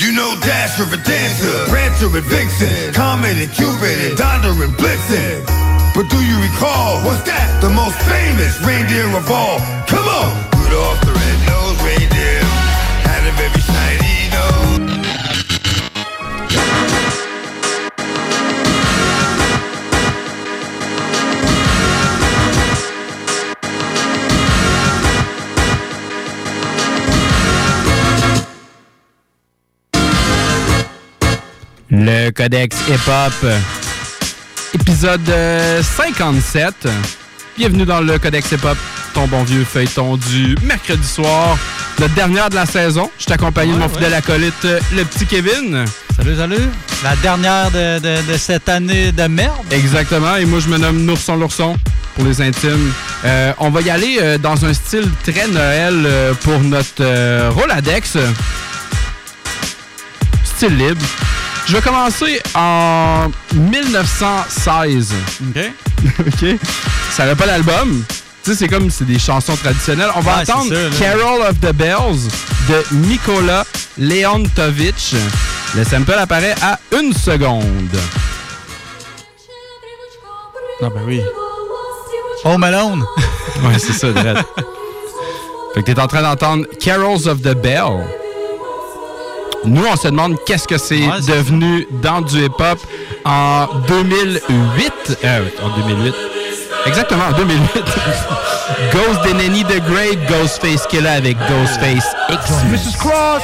You know Dasher and Dancer, Prancer and Vixen, Comet and Cupid and Donder and Blitzen. But do you recall, what's that? The most famous reindeer of all. Come on! Rudolph the red-nosed Le Codex Hip Hop, épisode euh, 57. Bienvenue dans le Codex Hip Hop, ton bon vieux feuilleton du mercredi soir, la dernière de la saison. Je suis accompagné de mon Ouais, fidèle ouais. acolyte, euh, le petit Kevin. Salut, salut. La dernière de, de- de cette année de merde. Exactement, et moi je me nomme Nourson l'ourson pour les intimes. Euh, on va y aller euh, dans un style très Noël euh, pour notre euh, Roladex. Style libre. Je vais commencer en 1916. OK. OK? Ça n'a pas l'album. Tu sais, c'est comme c'est des chansons traditionnelles. On va Ouais, entendre ça. Carol of the Bells de Nikola Leontovich. Le sample apparaît à une seconde. Ah ben oui. Home Alone. Ouais, c'est ça, Dredd. fait que t'es en train d'entendre Carols of the Bell. Nous, on se demande qu'est-ce que c'est Ouais, devenu dans du hip-hop en 2008. Euh, en 2008. Exactement, en 2008. Ghost Deneni the Great, Ghostface Killer avec Ghostface X. Mrs. Claus!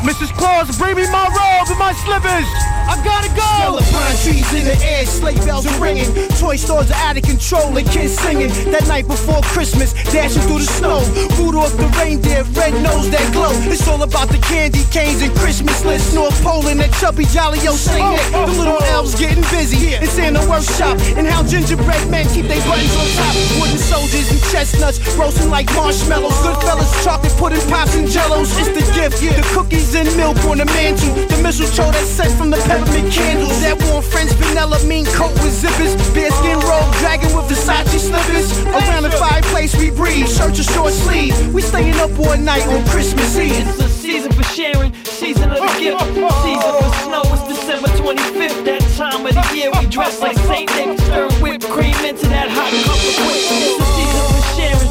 Mrs. Claus, bring me my robe and my slippers! I gotta go! Smell of pine trees in the air, sleigh bells are ringing. Toy stores are out of control and kids singing. That night before Christmas, dashing through the snow. Rudolph the reindeer, red nose that glow. It's all about the candy canes and Christmas lists. North Pole and that chubby jolly old Saint Nick. The little oh. elves getting busy in Santa workshop. And how gingerbread men keep their buttons on top. Wooden soldiers and chestnuts roasting like marshmallows. Goodfellas, chocolate pudding, pops and jellos. It's the gift, the cookies and milk on the mantle. The mistletoe that's sent from the peppermint candles. That warm French vanilla mean coat with zippers. Bearskin robe, dragging with Versace slippers. Around the fireplace we breathe, shirt to short sleeve. We staying up all night on Christmas Eve. It's the season for sharing, season of the gift, season for snow. It's December 25th, that time of the year we dress like Saint Nick, stir whipped cream into that hot cup of quick. It's the season for sharing,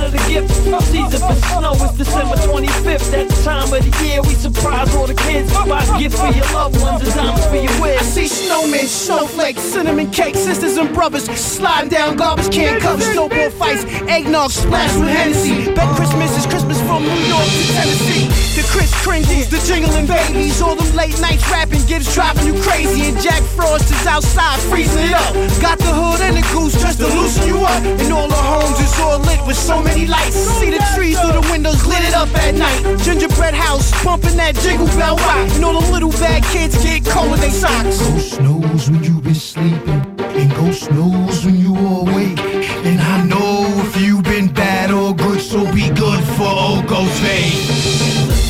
season of the gift, season for snow. It's December 25th, that time of the year we surprise all the kids. Buy gifts for your loved ones and diamonds for your I see snowmen, snowflakes, cinnamon cake, sisters and brothers sliding down garbage can covers, snowball fights, eggnog splashed with Hennessy. Bet Christmas is Christmas from New York to Tennessee. The Chris Kringles, the jingling babies, all them late nights rapping gives driving you crazy. And Jack Frost is outside freezing it up. Got the hood and the goose just to loosen you up. And all the homes is all lit with so many lights. See the trees through the windows lit it up at night. Gingerbread house pumping that jingle bell rock. And all the little bad kids get cold in their socks. Ghost knows when you been sleeping, and ghost knows when you awake. And I know if you been bad or good, so be good for old Ghostface.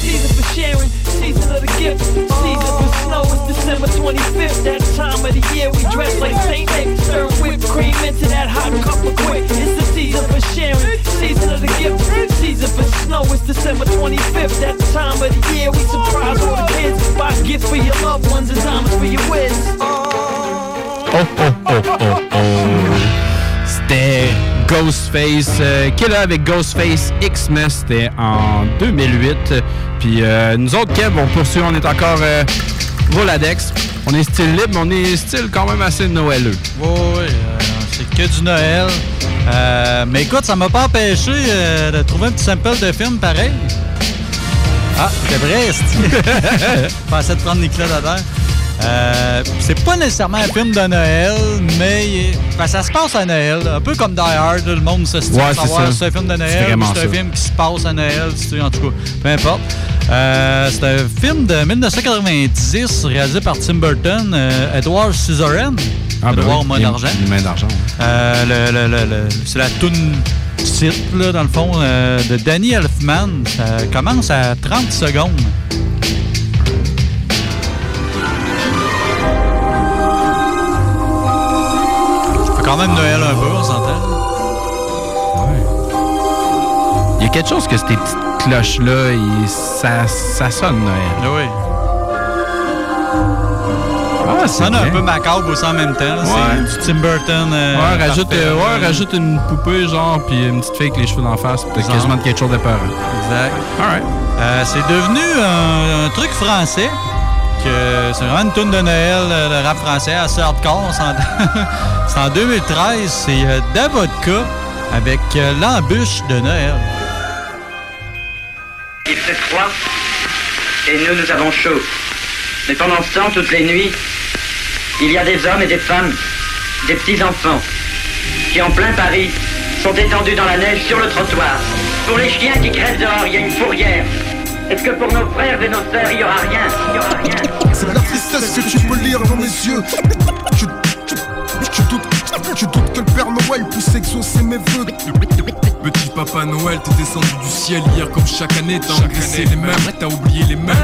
Season for sharing, season of the gift, season for snow. It's December 25th, that time of the year we dress like Saint Nick, stir whipped cream into that hot cup of quick. It's the season for sharing, season of the gift, season for snow. It's December 25th, that time of the year we surprise all the kids. Buy gifts for your loved ones and diamonds for your whiz. Oh, oh, oh, oh, oh. C'était Ghostface euh, Killer avec Ghostface X-Men. C'était en 2008. Puis euh, nous autres, Kev, on poursuit. On est encore euh, Roladex. On est style libre, mais on est style quand même assez noëleux. Oui, oui, euh, c'est que du Noël. Euh, mais écoute, ça m'a pas empêché euh, de trouver un petit sample de film pareil. Ah, c'est vrai, c'est. Pensais de prendre Nicolas Dader. Euh, c'est pas nécessairement un film de Noël, mais ben, ça se passe à Noël. Un peu comme Die Hard, le monde se dit Ouais, savoir si c'est un film de Noël ou c'est un film qui se passe à Noël, en tout cas. Peu importe. Euh, c'est un film de 1990 réalisé par Tim Burton, euh, Edward Scissorhands. Ah, ben Edward oui, Main d'argent. d'argent. Euh, le- le- le- le- c'est la toune titre, là, dans le fond, euh, de Danny Elfman. Ça commence à 30 secondes. Ça fait quand même Noël un peu, on s'entend. Il y a quelque chose que petites cloches-là, il- ça, ça sonne Noël. Ah oui. Ah, Ça sonne un peu macabre aussi en même temps. Ouais. C'est du Tim Burton. euh, Ouais, rajoute, euh, ouais, rajoute une poupée, genre, puis une petite fille avec les cheveux d'en face, Genre. quasiment quelque chose de peur. Exact. Alright. Euh, c'est devenu un, un truc français. que C'est vraiment une tune de Noël, euh, le rap français, assez hardcore. c'est en 2013. C'est Davodka avec l'embûche de Noël. Il fait froid et nous, nous avons chaud. Mais pendant ce temps, toutes les nuits, il y a des hommes et des femmes, des petits-enfants, qui en plein Paris sont étendus dans la neige sur le trottoir. Pour les chiens qui crèvent dehors, il y a une fourrière. Est-ce que pour nos frères et nos sœurs, il n'y aura rien? Il y aura rien C'est la tristesse que tu peux lire dans mes yeux. Tu, tu, tu doutes, tu doutes que le Père Noël puisse exaucer mes vœux. Petit papa Noël, t'es descendu du ciel hier comme chaque année, t'as engraissé les mêmes, t'as oublié les mêmes.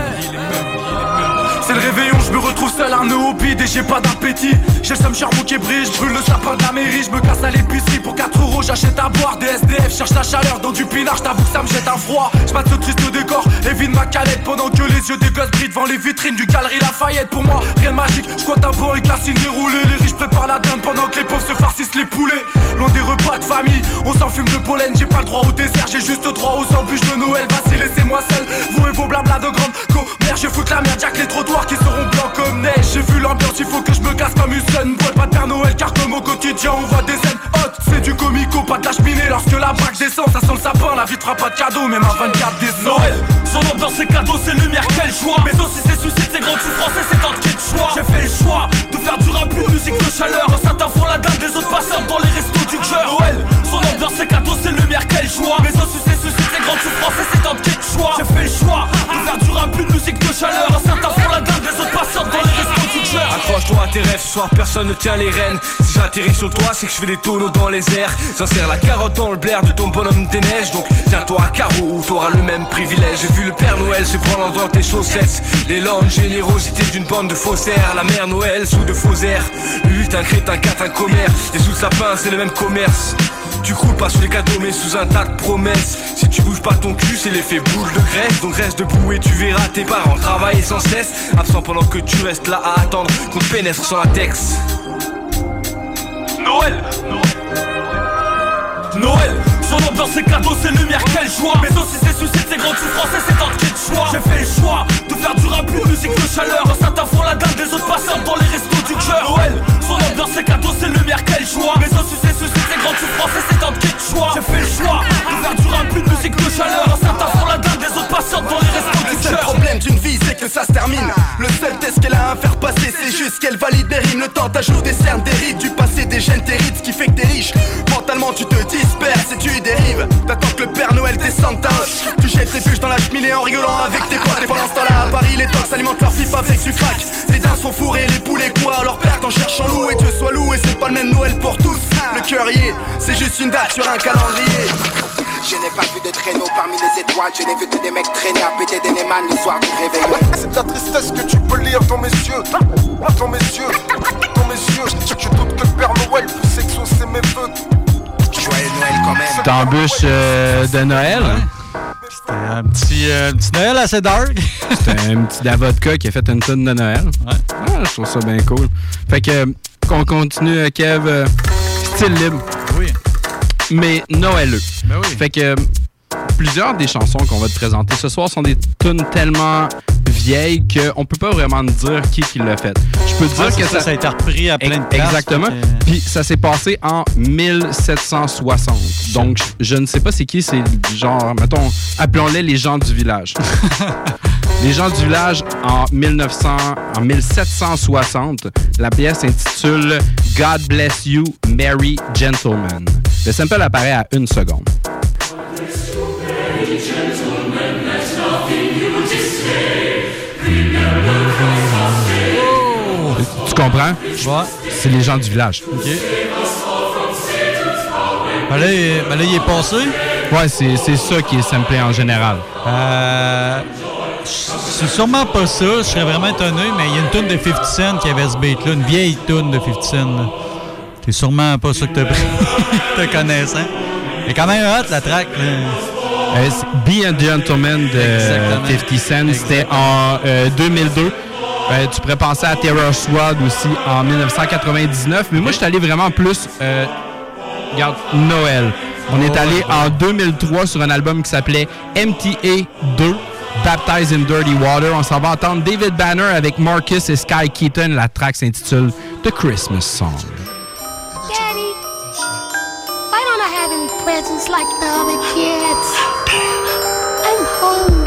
C'est le réveillon, je me retrouve seul arnaud au bide et j'ai pas d'appétit. J'ai le seum charbon qui brille, je brûle le sapin de la mairie, je me casse à l'épicerie pour 4 euros, j'achète à boire des SDF, cherche la chaleur dans du pinard, j't'avoue que ça me jette un froid. Je mate ce triste décor et vide ma calette pendant que les yeux des gosses brillent devant les vitrines du galerie Lafayette. Pour moi, rien de magique, je un banc avec la signe déroulée. Les riches préparent la dinde pendant que les pauvres se farcissent les poulets. Loin des repas de famille, on s'enfume de pollen, j'ai pas le droit au dessert, j'ai juste droit aux embûches de Noël. Vas-y, laissez-moi seul, vous et vos blabla de grande commère, je foutre la merde, que les trottoirs qui seront blancs comme neige. J'ai vu l'ambiance, il faut que je me casse comme une Bois pas de Père Noël, car comme au quotidien, on voit des scènes hautes. C'est du comico, pas de la cheminée. Lorsque la braque descend, ça sent le sapin, la vie fera pas de cadeau, même à 24 décembre. Noël, son ambiance c'est cadeau, c'est lumière, quel choix Mais aussi c'est suicide, c'est grand français, c'est tant de choix J'ai fait le choix de faire du rap, une musique de chaleur Certains font la dalle, des autres passeurs dans les restos du cœur Noël, tes rêves, ce soir personne ne tient les rênes. Si j'atterris sur toi, c'est que je fais des tonneaux dans les airs. J'insère la carotte dans le blaire de ton bonhomme des neiges. Donc tiens-toi à carreau t'auras le même privilège. J'ai vu le Père Noël se prendre dans tes chaussettes. L'élan de générosité d'une bande de faussaires. La mère Noël sous de faux airs. Lutte, un crétin, quatre, un commère Et sous le sapin, c'est le même commerce tu croules pas sous les cadeaux mais sous un tas de promesses. Si tu bouges pas ton cul c'est l'effet boule de graisse. Donc reste debout et tu verras tes parents travailler sans cesse. Absent pendant que tu restes là à attendre qu'on te pénètre sans latex Noël. Noël Son ambiance c'est cadeau, c'est lumière, quel choix Mais aussi c'est suicide, c'est grand français, c'est tant de choix J'ai fait le choix de faire du rap, une musique de chaleur. Certains font la dalle, des autres passeurs dans les restos du cœur. Noël Son ambiance c'est cadeau, c'est lumière, quel choix Mais aussi c'est suicide, c'est grand français, c'est tant de choix J'ai fait le choix de faire du rap, une musique de chaleur. Certains font la des les restos Le du cœur problème d'une vie c'est que ça se termine. Le seul test qu'elle a à faire passer c'est juste qu'elle valide des rimes Le temps t'ajoute des cernes, des rides Du passé des gènes, tes rides, ce qui fait que t'es riche. Mentalement tu te disperses et tu dérives. T'attends que le Père Noël descende ta Tu jettes tes bûches dans la cheminée en rigolant avec tes potes. Et pendant ce temps-là à Paris les tox alimentent leur pipe avec du crack. Les dents sont fourrés, les poulets quoi leur cherche en loup. Et Dieu soit loué c'est pas le même Noël pour tous. Le cœur y est, c'est juste une date sur un calendrier Je n'ai pas vu de traîneau parmi les étoiles, je n'ai vu que des mecs traîner à péter des némanes le soir du réveillon. C'est de la tristesse que tu peux lire dans mes yeux. Dans mes yeux, dans mes yeux. Tu, tu doutes que le Père Noël puisse exaucer mes vœux. Joyeux Noël quand même. T'embûches euh, de Noël? C'était un petit, euh, petit Noël assez dark. C'était un petit Davodka qui a fait une tonne de Noël. Ah, je trouve ça bien cool. Fait que, qu'on continue, euh, Kev. euh, style libre. Oui. Mais Noëleux. Ben oui. Fait que euh, plusieurs des chansons qu'on va te présenter ce soir sont des tunes tellement vieilles qu'on peut pas vraiment dire qui qui l'a fait. Je peux te dire que ça, ça a été repris à plein de places, Exactement. Puis ça s'est passé en 1760. Donc je, je ne sais pas c'est qui, c'est genre, mettons, appelons-les les gens du village. Les gens du village en, 1900, en 1760. La pièce s'intitule God Bless You, Merry Gentleman. Le sample apparaît à une seconde. Tu comprends? C'est les gens du village. OK. Là, il- est passé? Ouais, c'est c'est ça qui est samplé en général. Euh, c'est sûrement pas ça, je serais vraiment étonné, mais il y a une tune de 50 Cent qui avait ce beat-là, une vieille tune de 50 Cent. C'est sûrement pas ça que t'as pris, te connaissant. Mais quand même hot, la track. Euh, Be a Gentleman de Exactement. 50 Cent. C'était en euh, 2002. Euh, tu pourrais penser à Terror Squad aussi en 1999. Mais moi, je suis allé vraiment plus. euh, regarde, Noël. On est allé ouais. en 2003 sur un album qui s'appelait MTA 2. Baptized in Dirty Water. On s'en va entendre David Banner avec Marcus et Sky Keaton. La track s'intitule The Christmas Song. Daddy, why don't I have any presents like the other kids? I'm hungry.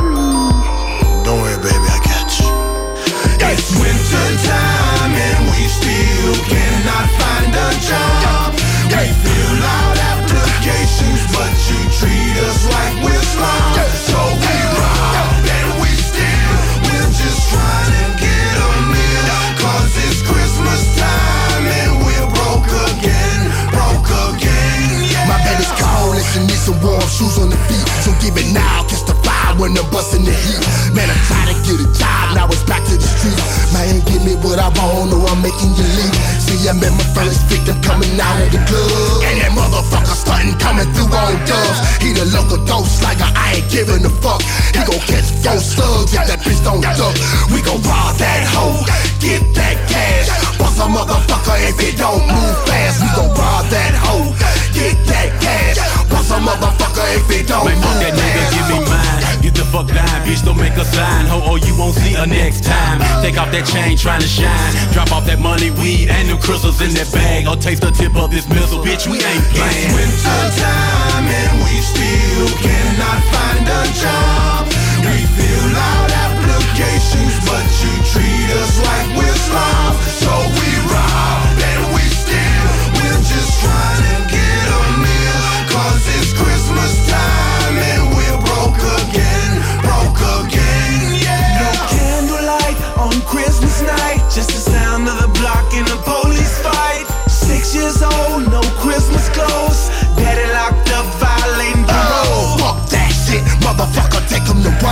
Off that chain, trying to shine. Drop off that money, weed, and them crystals in that bag. Or taste the tip of this missile, bitch, we ain't playing. winter time and we still cannot find a job. We fill out applications, but you treat us like we're slobs. So we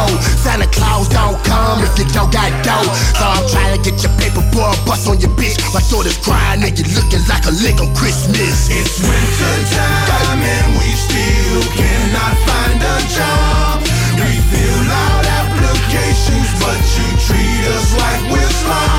road. Santa Claus don't come if you don't got dough. So I'm trying to get your paper boy bust on your bitch. My daughter's crying and you looking like a lick on Christmas. It's winter time and we still cannot find a job. We fill out applications, but you treat us like we're slobs.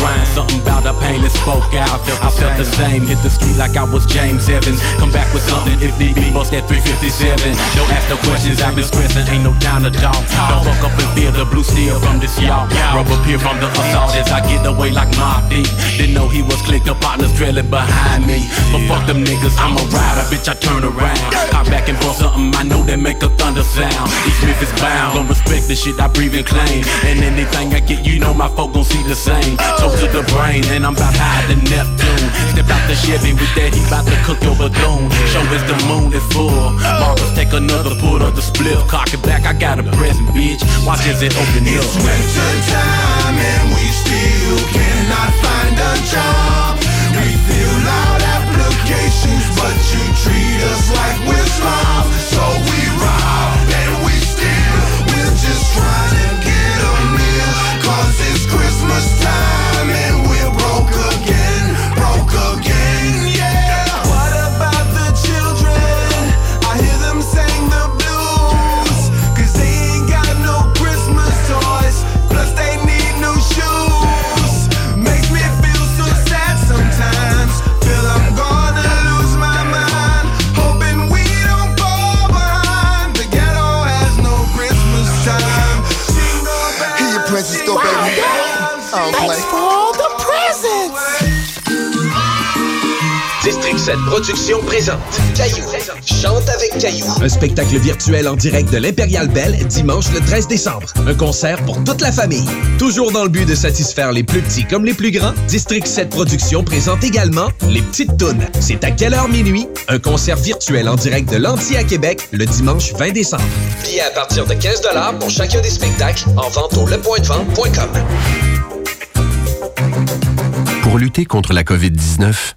Crying something about the pain that spoke out. I felt the same, hit the street like I was James Evans. Come back with something if need be, bust that 357. Don't ask no questions, I've been stressing, ain't no time to talk. Don't fuck up and feel the blue steel from this y'all. Rubber peer from the assault as I get away like Mob Deep. Didn't know he was clicked up partners trailing behind me. But fuck them niggas, I'm a rider, bitch, I turn around. Hop back and bust something I know that make a thunder sound. Each myth is bound, don't respect the shit I breathe and claim. And anything I get, you know my folk gon' see the same. To the brain, and I'm about high to Neptune. Step out the Chevy with that, he bout to cook your bethune. Show us the moon is full. Marcus take another pull of the split. Cock it back, I got a present, bitch. Watch as it open up. It's winter time and we still cannot find a job. We fill out applications, but you treat us like we're slobs. So we rob and we steal. We're just trying to get a meal. Cause it's Christmas time princess go, baby. I don't play. 7 Productions présente Caillou. Chante avec Caillou. Un spectacle virtuel en direct de l'Impérial Belle dimanche le 13 décembre. Un concert pour toute la famille. Toujours dans le but de satisfaire les plus petits comme les plus grands, District 7 Productions présente également Les Petites Tounes. C'est à quelle heure minuit? Un concert virtuel en direct de l'Anti à Québec le dimanche 20 décembre. Billets à partir de 15 pour chacun des spectacles en vente au lepointdevente.com. Pour lutter contre la COVID-19,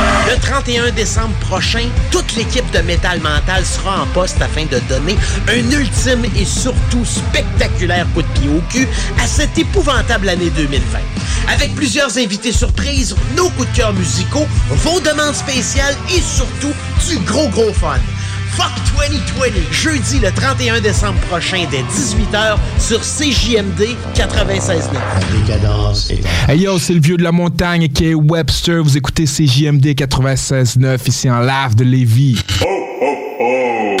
31 décembre prochain, toute l'équipe de Métal Mental sera en poste afin de donner un ultime et surtout spectaculaire coup de pied au cul à cette épouvantable année 2020. Avec plusieurs invités surprises, nos coups de cœur musicaux, vos demandes spéciales et surtout du gros gros fun. Fuck 2020, jeudi le 31 décembre prochain dès 18h sur CJMD 96.9. Décadence Hey yo, c'est le vieux de la montagne qui est Webster. Vous écoutez CJMD 96.9 ici en live de Lévis. Oh, oh, oh.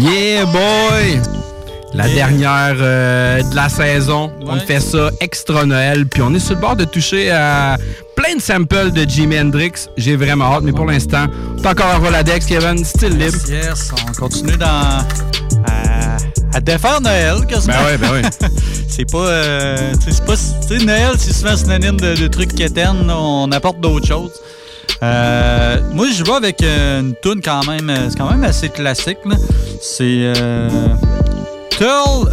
Yeah, boy! La dernière euh, de la saison. On fait ça extra Noël. Puis on est sur le bord de toucher à plein de samples de Jimi Hendrix. J'ai vraiment hâte, mais pour l'instant, t'as encore un Roladex, Kevin, style libre. Yes, on continue dans. à, à défaire Noël, quasiment. Ben ouais, ben ouais. c'est pas. Euh, c'est pas. Tu sais, Noël, c'est souvent synonyme de, de trucs quétaines. On apporte d'autres choses. Euh, moi, je vais avec une tune quand même, c'est quand même assez classique. C'est euh, Turl.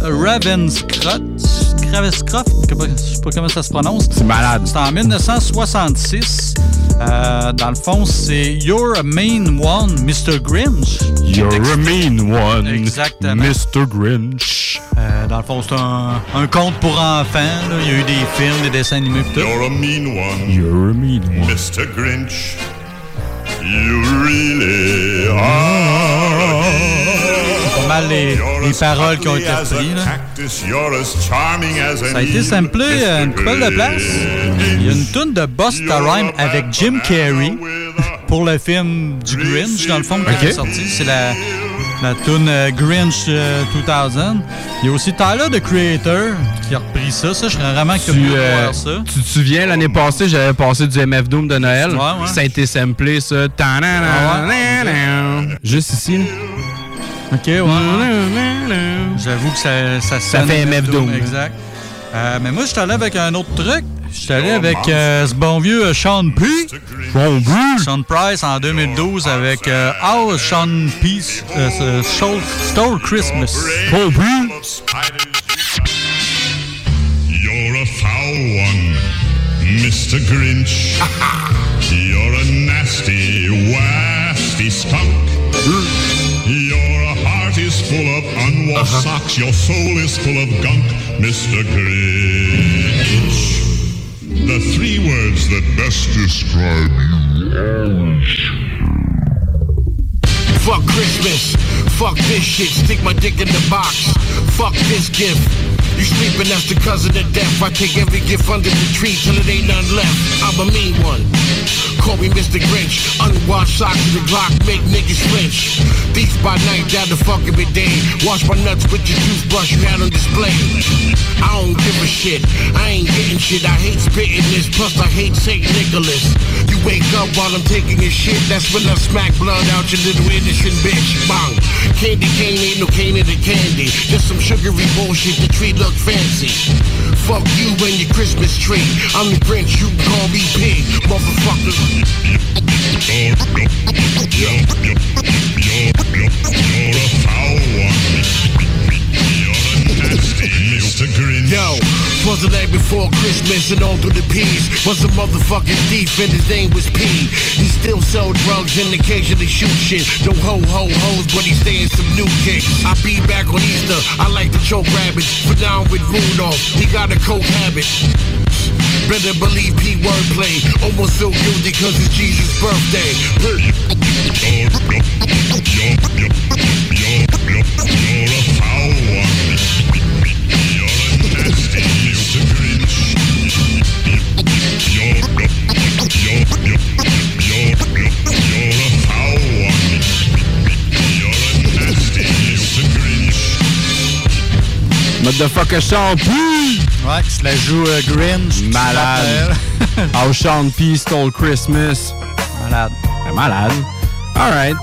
Ravenscroft, je sais pas comment ça se prononce. C'est malade. C'est en 1966. Euh, dans le fond, c'est You're a Mean One, Mr. Grinch. You're a Mean One, Exactement. Mr. Grinch. Euh, dans le fond, c'est un, un conte pour enfants. là. Il y a eu des films, des dessins animés. You're a mean one. You're a mean one. Mr. Grinch. You really are. Mal les, les paroles qui ont été reprises. Ça a été samplé à une Mr. couple de places. Il y a une toune de Busta Rhyme avec Jim Carrey pour le film du Grinch, dans le fond, qui Ok. est sorti. C'est la, la toune euh, Grinch euh, 2000. Il y a aussi Tyler, the Creator, qui a repris ça. Ça, je serais vraiment curieux de euh, voir ça. tu te souviens, l'année passée, j'avais passé du MF Doom de Noël. Ouais, ouais. Ça a été samplé, ça. Juste ici. Ok, ouais. J'avoue que ça, ça, Ça sonne fait MF Doom. Exact. Euh, mais moi, je suis allé avec un autre truc. Je suis allé avec euh, ce bon vieux euh, Sean P. Sean Price en 2012 avec euh, How Sean P. Stole, Stole Christmas. Sean P. You're a foul one, Mr. Grinch. You're a nasty, wasty skunk. Your heart is full of unwashed uh-huh. socks. Your soul is full of gunk, Mr. Grinch. The three words that best describe you Fuck Christmas. Fuck this shit. Stick my dick in the box. Fuck this gift. You sleeping, that's the cousin of death. I take every gift under the tree till it ain't none left. I'm a mean one. Call me Mr. Grinch. Unwashed socks in the Glock make niggas flinch. Thieves by night, down the fuck every day. Wash my nuts with your toothbrush you had on display. I don't give a shit. I ain't getting shit. I hate spitting this. Plus, I hate St. Nicholas. You wake up while I'm taking a shit. That's when I smack blood out your little innocent bitch. Bang. Candy cane ain't no cane in the candy. Just some sugary bullshit. The tree look fancy. Fuck you and your Christmas tree. I'm the Grinch. You can call me pig, motherfucker. You're a foul one. Yo, was the night before Christmas and all through the peas was a motherfucking thief and his name was P. He still sell drugs and occasionally shoot shit. No ho ho hoes, but he stay in some new kicks. I be back on Easter. I like to choke rabbits, but now with Rudolph. He got a coke habit. Better believe P wordplay. Almost feel guilty cause it's Jesus' birthday. Motherfucker Sean P! Ouais, qui se la joue euh, Grinch. Malade. How Sean P stole Christmas. Malade. Malade. Alright.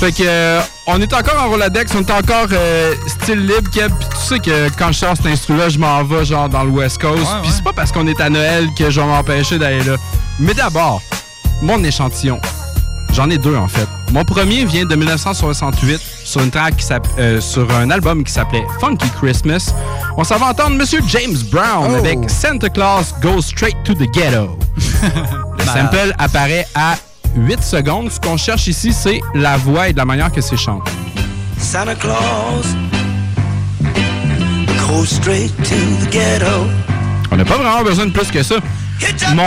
Fait que, euh, on est encore en Roladex, on est encore euh, style libre, Keb. Puis tu sais que quand je sors cet instru-là, je m'en vais genre dans le West Coast. Ouais, Puis c'est pas parce qu'on est à Noël que je vais m'empêcher d'aller là. Mais d'abord, mon échantillon. J'en ai deux en fait. Mon premier vient de 1968 sur une track qui euh, sur un album qui s'appelait Funky Christmas. On s'en va entendre Monsieur James Brown Oh. avec Santa Claus Goes Straight to the Ghetto. Le sample apparaît à 8 secondes. Ce qu'on cherche ici, c'est la voix et de la manière que c'est chanté. Santa Claus goes straight to the ghetto. On n'a pas vraiment besoin de plus que ça. Mon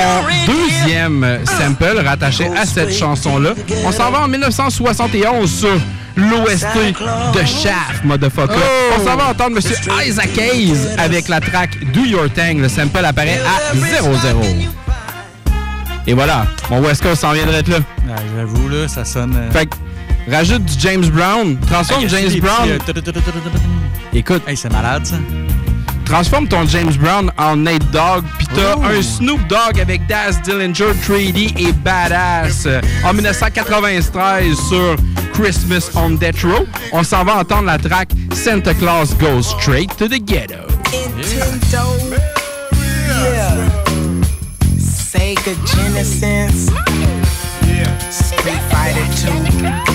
deuxième sample rattaché à cette chanson-là, on s'en va en 1971 sur l'OST de Shaft, motherfucker. On s'en va entendre Monsieur Isaac Hayes avec la track Do Your Thing. Le sample apparaît à 0-0. Et voilà, mon West Coast s'en viendrait de là. Ah, J'avoue, là, ça sonne. euh, Fait que, rajoute du James Brown, transforme Hey, James Brown. petits, euh, Écoute. c'est malade, ça. Transforme ton James Brown en Nate Dogg, pis t'as Oh. un Snoop Dogg avec Daz Dillinger, 3D et Badass en 1993 sur Christmas on Death Row. On s'en va entendre la track Santa Claus Goes Straight to the Ghetto. Yeah. the Genesis. Street Fighter 2. Yeah.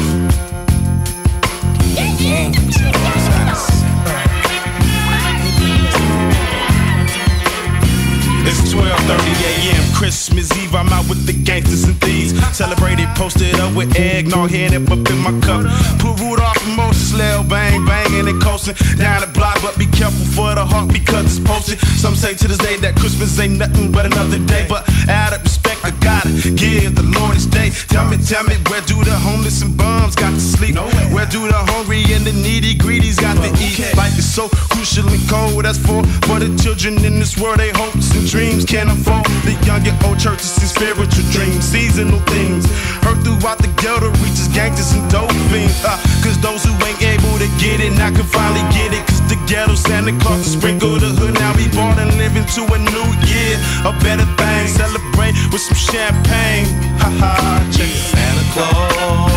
It's 1238. Christmas Eve. I'm out with the gangsters and thieves. Celebrated, posted up with eggnog, head up up in my cup. Put Rudolph and Moses, Lil Bang, banging and coasting down the block. But be careful for the heart because it's posted. Some say to this day that Christmas ain't nothing but another day. But out of respect, I gotta give the Lord his day. Tell me, tell me, where do the homeless and bums got to sleep? Where do the hungry and the needy greedies got to eat? Life is so crucial and cold. That's for for the children in this world. They hopes and dreams can't afford the young and old churches and spiritual dreams, seasonal things. Heard throughout the ghetto reaches gangsters and dope fiends. Uh, Cause those who ain't able to get it now can finally get it. Cause the ghetto Santa Claus sprinkle the hood. Now we born and live into a new year. A better thing. Celebrate with some champagne. Ha ha. Check it. Santa Claus.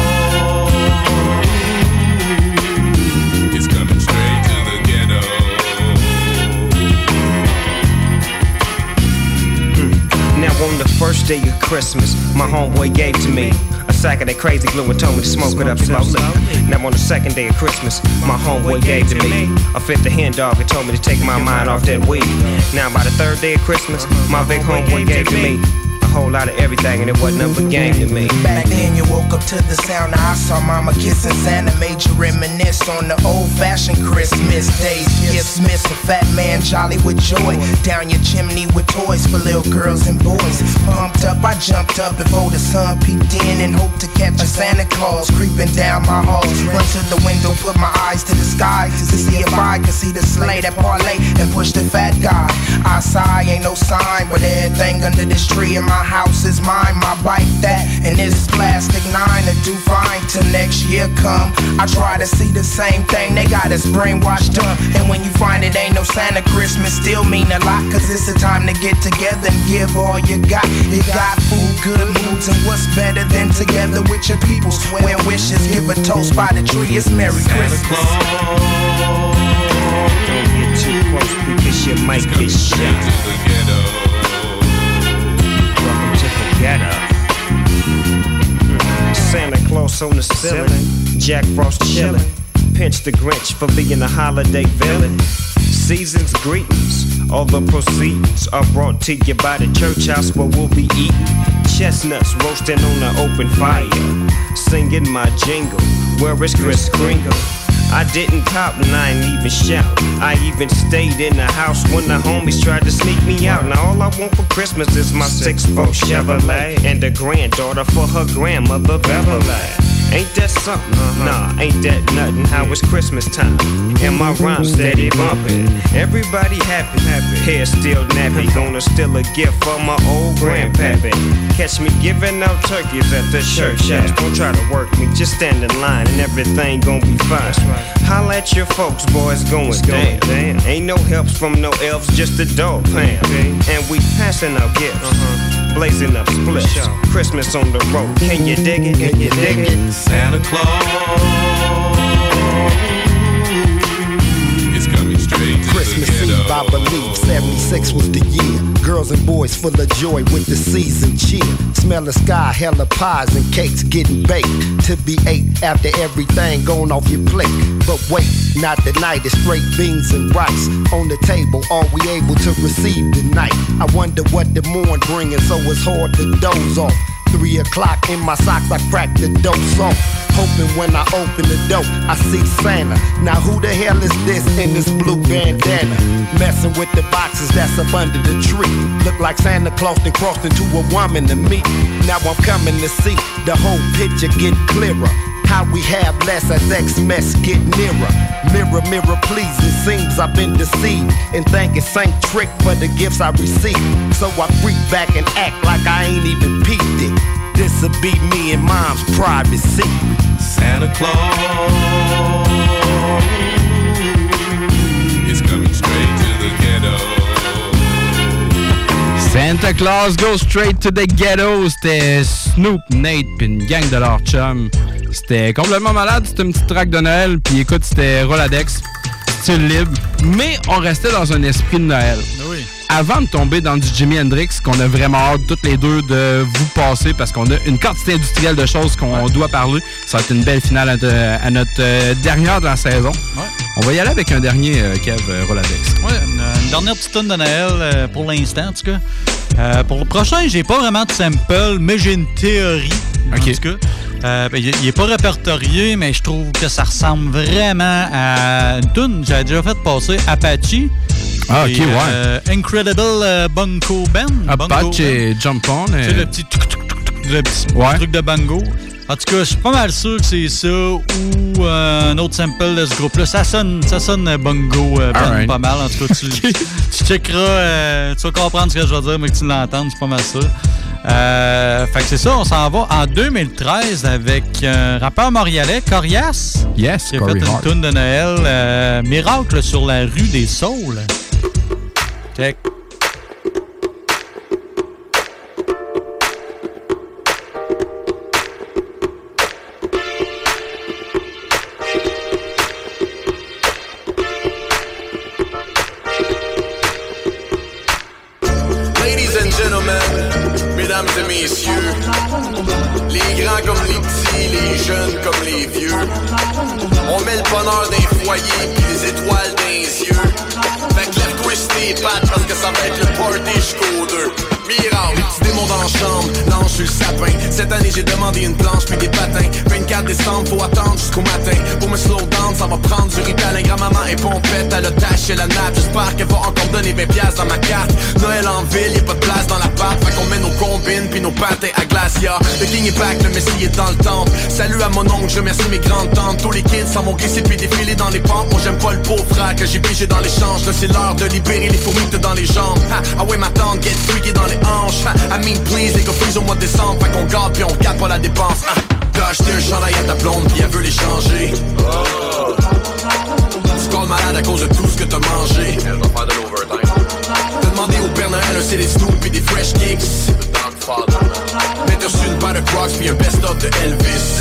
It's coming straight to the ghetto. Hmm. Now on the first day of Christmas, my homeboy gave to me a sack of that crazy glue and told me to smoke it up slowly. Now on the second day of Christmas, my homeboy gave to me a fifth of hen dog and told me to take my mind off that weed. Now by the third day of Christmas, my big homeboy gave to me a whole lot of everything and it wasn't nothing but game to me. Back then, you woke up to the sound I saw mama kissing Santa. Made you reminisce on the old fashioned Christmas days. Gifts miss a fat man jolly with joy. Down your chimney with toys for little girls and boys. Pumped up, I jumped up before the sun peeked in and hoped to catch a Santa Claus creeping down my halls. Run to the window, put my eyes to the sky to see if I could see the sleigh that parlay and push the fat guy. I sigh, ain't no sign, but everything under this tree in my house is mine. My bike that, and this plastic nine to do fine till next year come. I try to see the same thing, they got us brainwashed up. And when you find it ain't no Santa Christmas, still mean a lot, cause it's a time to get together and give all you got. You got food, good moods, and what's better than together with your people? Swear wishes, give a toast by the tree, it's Merry Christmas. Don't get too close because you might get shot. Santa Claus on the ceiling, Jack Frost chilling. pinch the Grinch for being a holiday villain. season's greetings. All the proceeds are brought to you by the church house where we'll be eating chestnuts roasting on an open fire. Singing my jingle, where is Chris Kringle? I didn't cop and I ain't even shout. I even stayed in the house when the homies tried to sneak me out. Now all I want for Christmas is my six-foot Chevrolet and a granddaughter for her grandmother Beverly. Ain't that something? Nah, ain't that nothing? How it's Christmas time and my rhyme steady bumping. Everybody happy, happy. Hair still nappy, gonna steal a gift for my old grandpappy. Catch me giving out turkeys at the church house. Don't try to work me, just stand in line and everything gonna be fine. Holla at your folks, boys, going down. Damn. Ain't no helps from no elves, just a dog pan. And we passing out gifts. Blazing up splits. Christmas on the road. Can you dig it? Can you dig it? Santa Claus Christmas Eve. I believe 76 was the year. Girls and boys full of joy with the season cheer. Smell the sky, hella pies and cakes getting baked to be ate after everything gone off your plate. But wait, not tonight, it's straight beans and rice on the table. Are we able to receive tonight? I wonder what the morn bringing, so it's hard to doze off. Three o'clock in my socks, I crack the dope song. Hoping when I open the door, I see Santa. Now who the hell is this in this blue bandana? Messing with the boxes that's up under the tree. Look like Santa Claus then crossed into a woman to me. Now I'm coming to see the whole picture get clearer. How we have less as X-Mess get nearer. Mirror, mirror, please. It seems I've been deceived and thanking Saint Trick for the gifts I received. So I freak back and act like I ain't even peeped it. This'll be me and mom's private secret. Santa Claus is coming straight to the ghetto. Santa Claus Goes Straight to the Ghetto. C'était Snoop, Nate, puis une gang de leurs chums. C'était complètement malade. C'était une petite track de Noël. Puis écoute, c'était Roladex, style libre. Mais on restait dans un esprit de Noël. Oui. Avant de tomber dans du Jimi Hendrix, qu'on a vraiment hâte toutes les deux de vous passer parce qu'on a une quantité industrielle de choses qu'on doit parler. Ça va être une belle finale à, de- à notre euh, dernière de la saison. On va y aller avec un dernier, euh, Kev euh, Roladex. Ouais, une, une dernière petite tonne de Noël euh, pour l'instant, en tout cas. Pour le prochain, j'ai pas vraiment de sample, mais j'ai une théorie. En tout cas. Euh, ben, il il est pas répertorié, mais je trouve que ça ressemble vraiment à une tune que j'avais déjà fait passer Apache. Ah, Et, ok, ouais. euh, Incredible euh, Bunko Band. Bungo Apache et. Jump On. Sais, euh, le petit, le petit truc de bango. En tout cas, je suis pas mal sûr que c'est ça ou euh, un autre sample de ce groupe-là. Ça sonne, ça sonne euh, bongo euh, Alright. pas mal. En tout cas, tu, tu checkeras, euh, tu vas comprendre ce que je vais dire, mais que tu l'entends, c'est pas mal. Euh, fait que c'est ça, on s'en va en 2013 avec un rappeur montréalais, Corias. Yes, qui a Corey fait une tune de Noël, Miracle sur la rue des Saules. Check. Dans la chambre, l'ange sur le sapin. Cette année j'ai demandé une planche puis des patins. 24 décembre, faut attendre jusqu'au matin. Pour me slow down, ça va prendre du rital. Grand-maman est pompette, elle a taché la nappe. J'espère qu'elle va encore donner 20 piastres dans ma carte. Noël en ville, y'a pas de place dans l'appart. Fait qu'on met nos combines puis nos patins à glace. Yeah. Le king est back, le messie est dans le temple. Salut à mon oncle, je remercie mes grandes tantes. Tous les kids s'en vont glisser puis défiler dans les pentes. Moi j'aime pas le pauvre que j'ai pigé dans l'échange. Là c'est l'heure de libérer les t'as dans les jambes. Ah ouais ma tante, get freaky dans les hanches. Please, les gars freeze au mois de décembre. Fait qu'on garde puis on regarde pas la dépense. Ha, T'as acheté un chandail à ta blonde puis elle veut l'échanger. Tu colles malade à cause de tout ce que t'as mangé. Elle va faire de l'overtime. T'as demandé au Père Noël un CD Snoop et des fresh kicks. Mais t'as reçu une paire de Crocs puis un best-of de Elvis.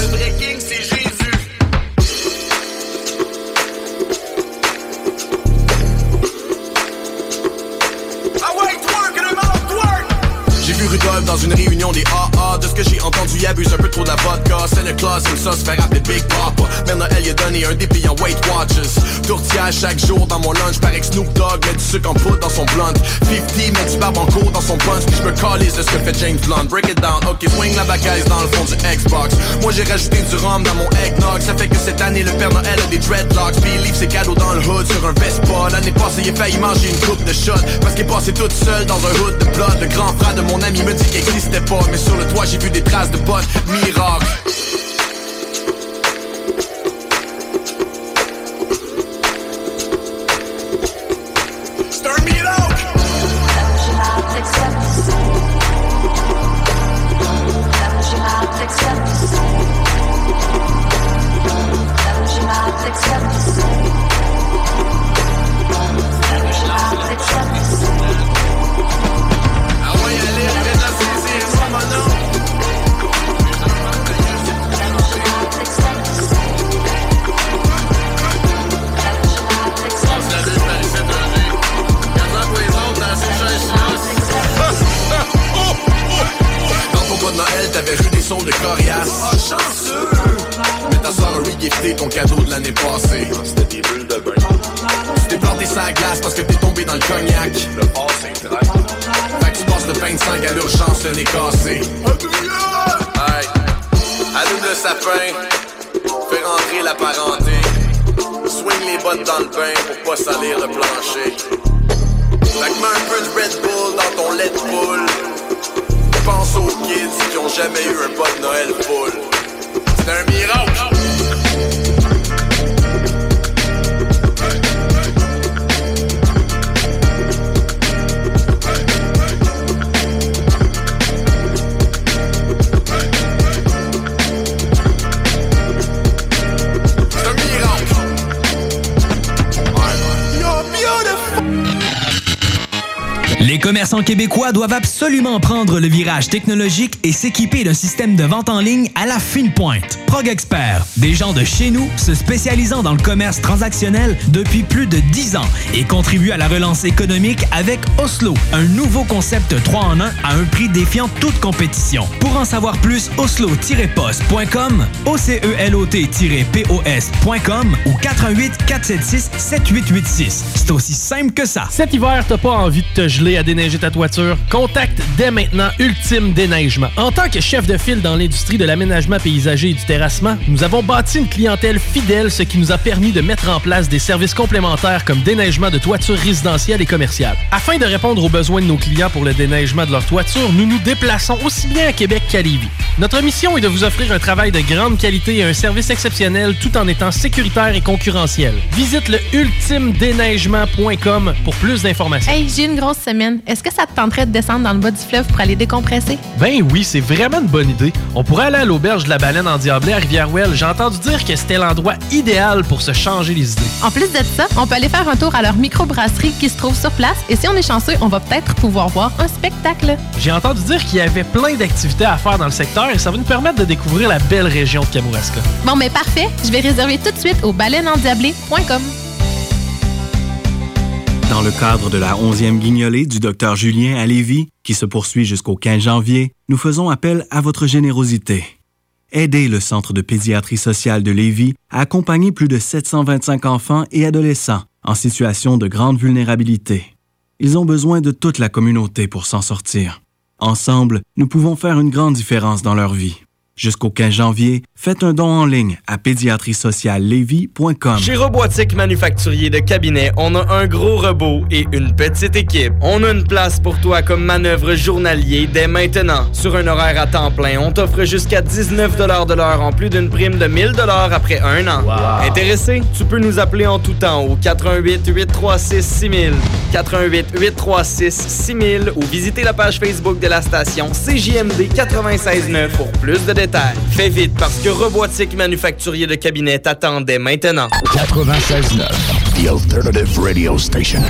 Vodka C'est le class, une sauce, fait rappeler Big Papa. Mère Noël, il a donné un dépliant Weight Watchers. Tourtière chaque jour dans mon lunch Pareil que Snoop Dogg met du sucre en poudre dans son blunt. 50 met du barbanco dans son punch Puis je me calise de ce que fait James Blunt. Break it down, ok, swing la bacaise dans le fond du Xbox. Moi j'ai rajouté du rhum dans mon eggnog. Ça fait que cette année le Père Noël a des dreadlocks. Puis il livre ses cadeaux dans le hood sur un Vespa. L'année passée il a failli manger une coupe de shot Parce qu'il est passé toute seule dans un hood de blood. Le grand frère de mon ami me dit qu'il existait pas Mais sur le toit j'ai vu des traces de potes Miracle doivent absolument prendre le virage technologique et s'équiper d'un système de vente en ligne à la fine pointe. Prog des gens de chez nous se spécialisant dans le commerce transactionnel depuis plus de 10 ans et contribuent à la relance économique avec Oslo, un nouveau concept 3 en 1 à un prix défiant toute compétition. Pour en savoir plus, oslo-post.com, OCELOT-POS.com ou 88 476 7886. C'est aussi simple que ça. Cet hiver, t'as pas envie de te geler à déneiger ta toiture? Contacte dès maintenant Ultime Déneigement. En tant que chef de file dans l'industrie de l'aménagement paysager et du nous avons bâti une clientèle fidèle, ce qui nous a permis de mettre en place des services complémentaires comme déneigement de toitures résidentielles et commerciales. Afin de répondre aux besoins de nos clients pour le déneigement de leur toiture, nous nous déplaçons aussi bien à Québec qu'à Lévis. Notre mission est de vous offrir un travail de grande qualité et un service exceptionnel tout en étant sécuritaire et concurrentiel. Visite le ultimedéneigement.com pour plus d'informations. Hey, j'ai une grosse semaine. Est-ce que ça te tenterait de descendre dans le bas du fleuve pour aller décompresser? Ben oui, c'est vraiment une bonne idée. On pourrait aller à l'auberge de la baleine en Diablé à Rivière-Ouelle. J'ai entendu dire que c'était l'endroit idéal pour se changer les idées. En plus de ça, on peut aller faire un tour à leur microbrasserie qui se trouve sur place et si on est chanceux, on va peut-être pouvoir voir un spectacle. J'ai entendu dire qu'il y avait plein d'activités à faire dans le secteur et ça va nous permettre de découvrir la belle région de Kamouraska. Bon, mais parfait. Je vais réserver tout de suite au baleineendiablé.com. Dans le cadre de la 11e guignolée du Dr Julien à Lévis, qui se poursuit jusqu'au 15 janvier, nous faisons appel à votre générosité. Aidez le Centre de pédiatrie sociale de Lévis à accompagner plus de 725 enfants et adolescents en situation de grande vulnérabilité. Ils ont besoin de toute la communauté pour s'en sortir. Ensemble, nous pouvons faire une grande différence dans leur vie. Jusqu'au 15 janvier, faites un don en ligne à pédiatrie-sociale-lévis.com. Chez Robotique Manufacturier de Cabinet, on a un gros robot et une petite équipe. On a une place pour toi comme manœuvre journalier dès maintenant. Sur un horaire à temps plein, on t'offre jusqu'à 19 de l'heure en plus d'une prime de 1000 après un an. Intéressé? Tu peux nous appeler en tout temps au 88 836 6000, 88 836 6000 ou visiter la page Facebook de la station CJMD 969 pour plus de détails. Fais vite parce que Robotique Manufacturier de Cabinet t'attendait maintenant. 96.9, the alternative radio station.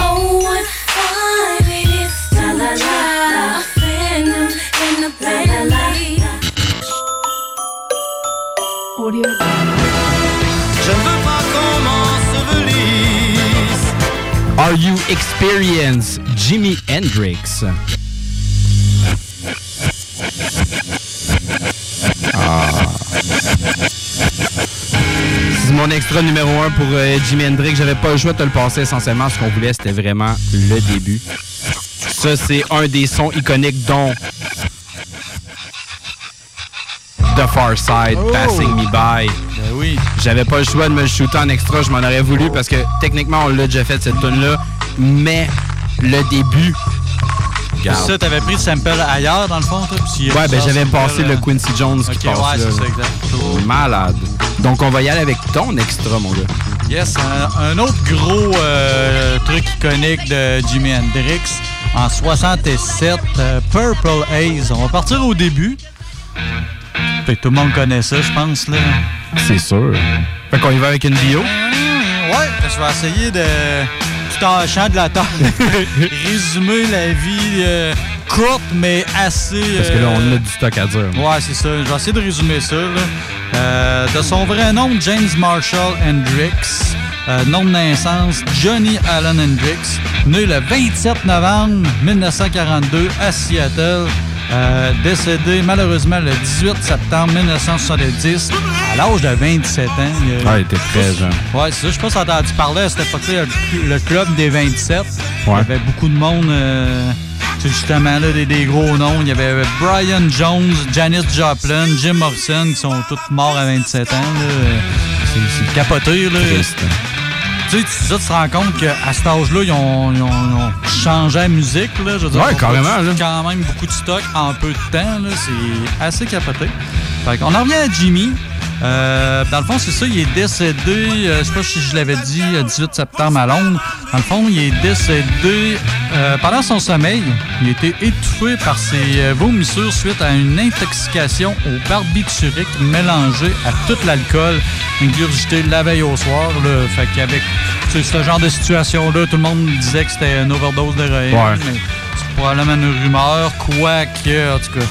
Oh, what fun it is to love a phantom in the Bentley. Je ne veux pas qu'on m'ensevelisse. Are You Experience Jimi Hendrix? C'est mon extra numéro un pour euh, Jimi Hendrix. J'avais pas le choix de te le passer essentiellement. Ce qu'on voulait, c'était vraiment le début. Ça, c'est un des sons iconiques dont The Far Side, Oh! Passing Me By. Ben oui. J'avais pas le choix de me le shooter en extra, je m'en aurais voulu parce que techniquement on l'a déjà fait cette tune là, mais le début. Regarde. Ça, t'avais pris le sample ailleurs, dans le fond, toi? Ouais, ben j'avais passé euh, le Quincy Jones Ok, qui passe ouais, là. c'est ça, exact. Malade. Donc on va y aller avec ton extra, mon gars. Yes, un, un autre gros euh, truc iconique de Jimi Hendrix en 67, euh, Purple Haze. On va partir au début. Fait que tout le monde connaît ça, je pense. là. C'est sûr. Fait qu'on y va avec une bio? Ouais, je vais essayer de, tout en chant de la terre, résumer la vie euh, courte, mais assez... Parce que là, on euh, a du stock à dire. Ouais, c'est ça. Je vais essayer de résumer ça. là. Euh, de son vrai nom, James Marshall Hendrix. Euh, nom de naissance, Johnny Allen Hendrix. Né le 27 novembre 1942 à Seattle. Euh, décédé malheureusement le 18 septembre 1970 à l'âge de 27 ans. Il, Ouais, il était très jeune. Ouais, c'est ça. Je sais pas si entendu parler à cette époque-là, le- club des 27. Il y Ouais. avait beaucoup de monde, euh, justement là, des, des gros noms. Il y avait Brian Jones, Janis Joplin, Jim Morrison, qui sont tous morts à 27 ans. là. C'est capoté. Là. Tu sais, tu, te rends compte qu'à cet âge-là, ils ont, ils ont- ils ont changé la musique. Là, je veux dire, Ouais, carrément, quand même beaucoup de stock en peu de temps. C'est assez capoté. Fait qu'on en revient à Jimmy. Euh, dans le fond, c'est ça, il est décédé, euh, je sais pas si je l'avais dit, le 18 septembre à Londres. Dans le fond, il est décédé euh, pendant son sommeil. Il a été étouffé par ses euh, vomissures suite à une intoxication au barbiturique mélangé à tout l'alcool ingurgité la veille au soir. Là. Fait qu'avec ce genre de situation-là, tout le monde disait que c'était une overdose d'héroïne. Ouais. mais C'est probablement une rumeur, quoique, en tout cas.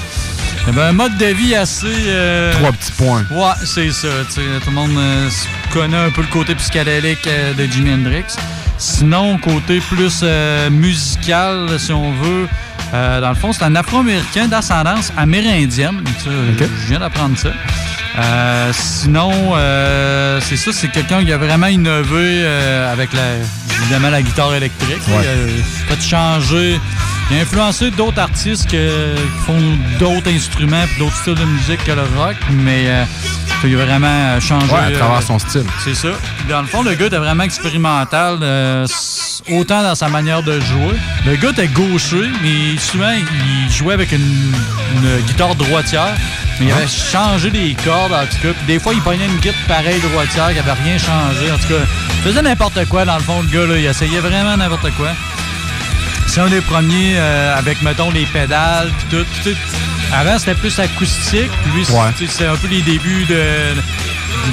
Il y avait un mode de vie assez. euh, Trois petits points. Ouais, c'est ça. Tout le monde euh, connaît un peu le côté psychédélique euh, de Jimi Hendrix. Sinon, côté plus musical, si on veut, dans le fond, c'est un Afro-Américain d'ascendance amérindienne. Ça, Je viens d'apprendre ça. Sinon, c'est ça, c'est quelqu'un qui a vraiment innové avec la, évidemment la guitare électrique. Ouais. Il a fait changer. Il a influencé d'autres artistes que- qui font d'autres instruments et d'autres styles de musique que le rock, mais euh, il a vraiment changé. Ouais, à travers euh, son style. C'est ça. Dans le fond, le gars était vraiment expérimental, euh, autant dans sa manière de jouer. Le gars était gaucher, mais souvent, il jouait avec une, une guitare droitière. Mais il avait changé les cordes, en tout cas. Puis des fois, il prenait une guitare pareille droitière qui avait rien changé. En tout cas, il faisait n'importe quoi, dans le fond, le gars, là. Il essayait vraiment n'importe quoi. C'est un des premiers euh, avec, mettons, les pédales, puis tout. Tout. Avant, c'était plus acoustique. Lui, c'est- Ouais. un peu les débuts de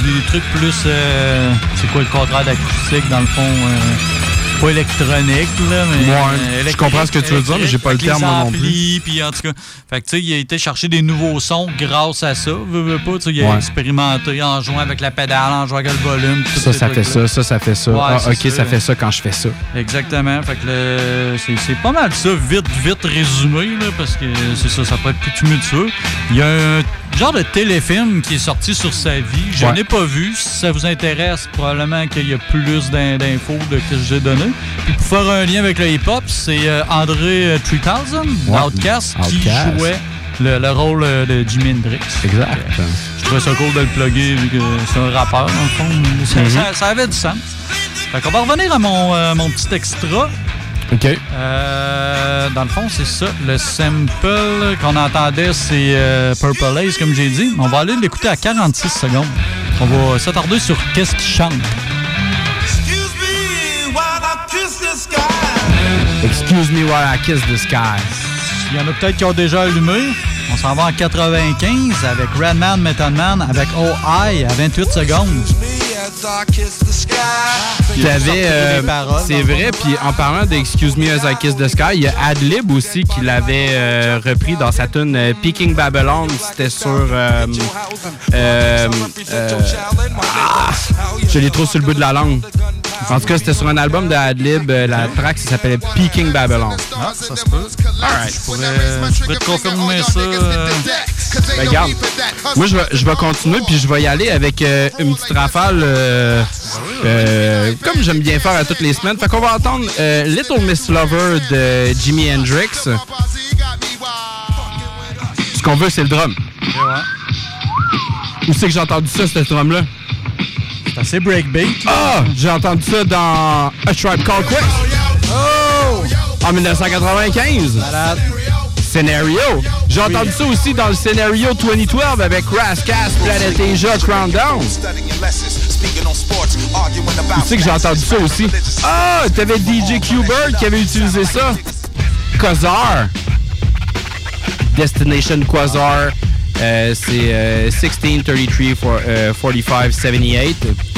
des trucs plus. euh, c'est quoi le contraire d'acoustique, dans le fond? euh, pas électronique, là, mais. Ouais, euh, je comprends ce que tu veux dire, mais j'ai pas le terme, moi non plus. Puis en tout cas, fait que, tu sais, il a été chercher des nouveaux sons grâce à ça. Veux, veux pas, tu sais, il a Ouais. expérimenté en jouant avec la pédale, en jouant avec le volume. Ça, ça fait ça, ça, ça fait ça. Ouais, ah, ok, ça. ça. fait ça quand je fais ça. Exactement. Fait que c'est pas mal ça, vite, vite résumé, là, parce que c'est ça, ça peut être plus tumultueux. Il y a un genre de téléfilm qui est sorti sur sa vie. Je Ouais. n'ai pas vu. Si ça vous intéresse, probablement qu'il y a plus d'in- d'infos de que j'ai donné. Puis pour faire un lien avec le hip-hop, c'est euh, André euh, 3000, Ouais. d'Outkast, qui jouait le, le rôle euh, de Jimi Hendrix. Exact. Je trouvais ça cool de le plugger vu que c'est un rappeur, dans le fond. Ça, Mhm. ça- ça avait du sens. Fait qu'on va revenir à mon, euh, mon petit extra. OK. Euh, dans le fond, c'est ça. Le sample qu'on entendait, c'est euh, Purple Haze, comme j'ai dit. On va aller l'écouter à 46 secondes. On va s'attarder sur qu'est-ce qu'il chante. Excuse me while I kiss the sky. Il y en a peut-être qui ont déjà allumé. On s'en va en 95 avec Redman, Method Man, avec OI à 28 secondes. Il y avait, euh, c'est vrai, puis en parlant de Excuse Me As I Kiss the Sky, il y a Adlib aussi qui l'avait euh, repris dans sa tune euh, Peaking Babylon. C'était sur. euh, euh, euh, ah, je l'ai trop sur le bout de la langue. En tout cas, c'était sur un album de Adlib. euh, La track, ça s'appelait Peking Babylon. Ah, ça se peut. Alright. Je pourrais, je pourrais te confirmer ça. euh, Ben, regarde, moi, je vais, je vais continuer, puis je vais y aller avec euh, une petite rafale, euh, euh, comme j'aime bien faire à toutes les semaines. Fait qu'on va entendre euh, Little Miss Lover de Jimi Hendrix. Ce qu'on veut, c'est le drum. Où c'est que j'ai entendu ça, ce drum-là? C'est breakbeat. Ah! J'ai entendu ça dans A Tribe Called Quest. Oh! En 1995. Scenario. J'ai entendu ça aussi dans le Scenario 2012 avec Rascas, Planet Asia, Crown Down. Tu sais que j'ai entendu ça aussi. Ah, t'avais DJ Q-Bird qui avait utilisé ça. Quasar. Destination Quasar. Euh, c'est euh, 1633 for, euh, 45 78.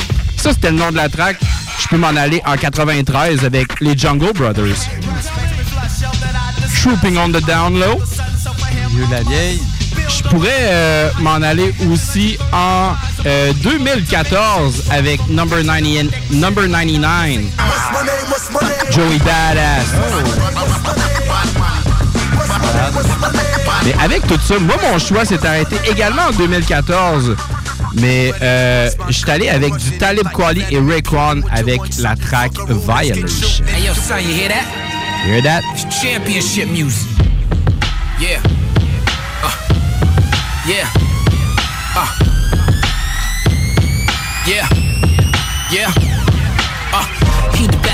Ça, c'était le nom de la track. Je peux m'en aller en 93 avec les Jungle Brothers. Trooping on the Down Low. Vieux la vieille. Je pourrais euh, m'en aller aussi en euh, 2014 avec Number, 90, Number 99. Joey Badass. Mais avec tout ça, moi, mon choix s'est arrêté également en 2014. Mais euh, je suis allé avec du Talib Kweli et Raekwon avec la track Violation. Hey yo, son, you hear that? You hear that? It's championship music. Yeah. Uh. Yeah. Uh. Yeah. Yeah.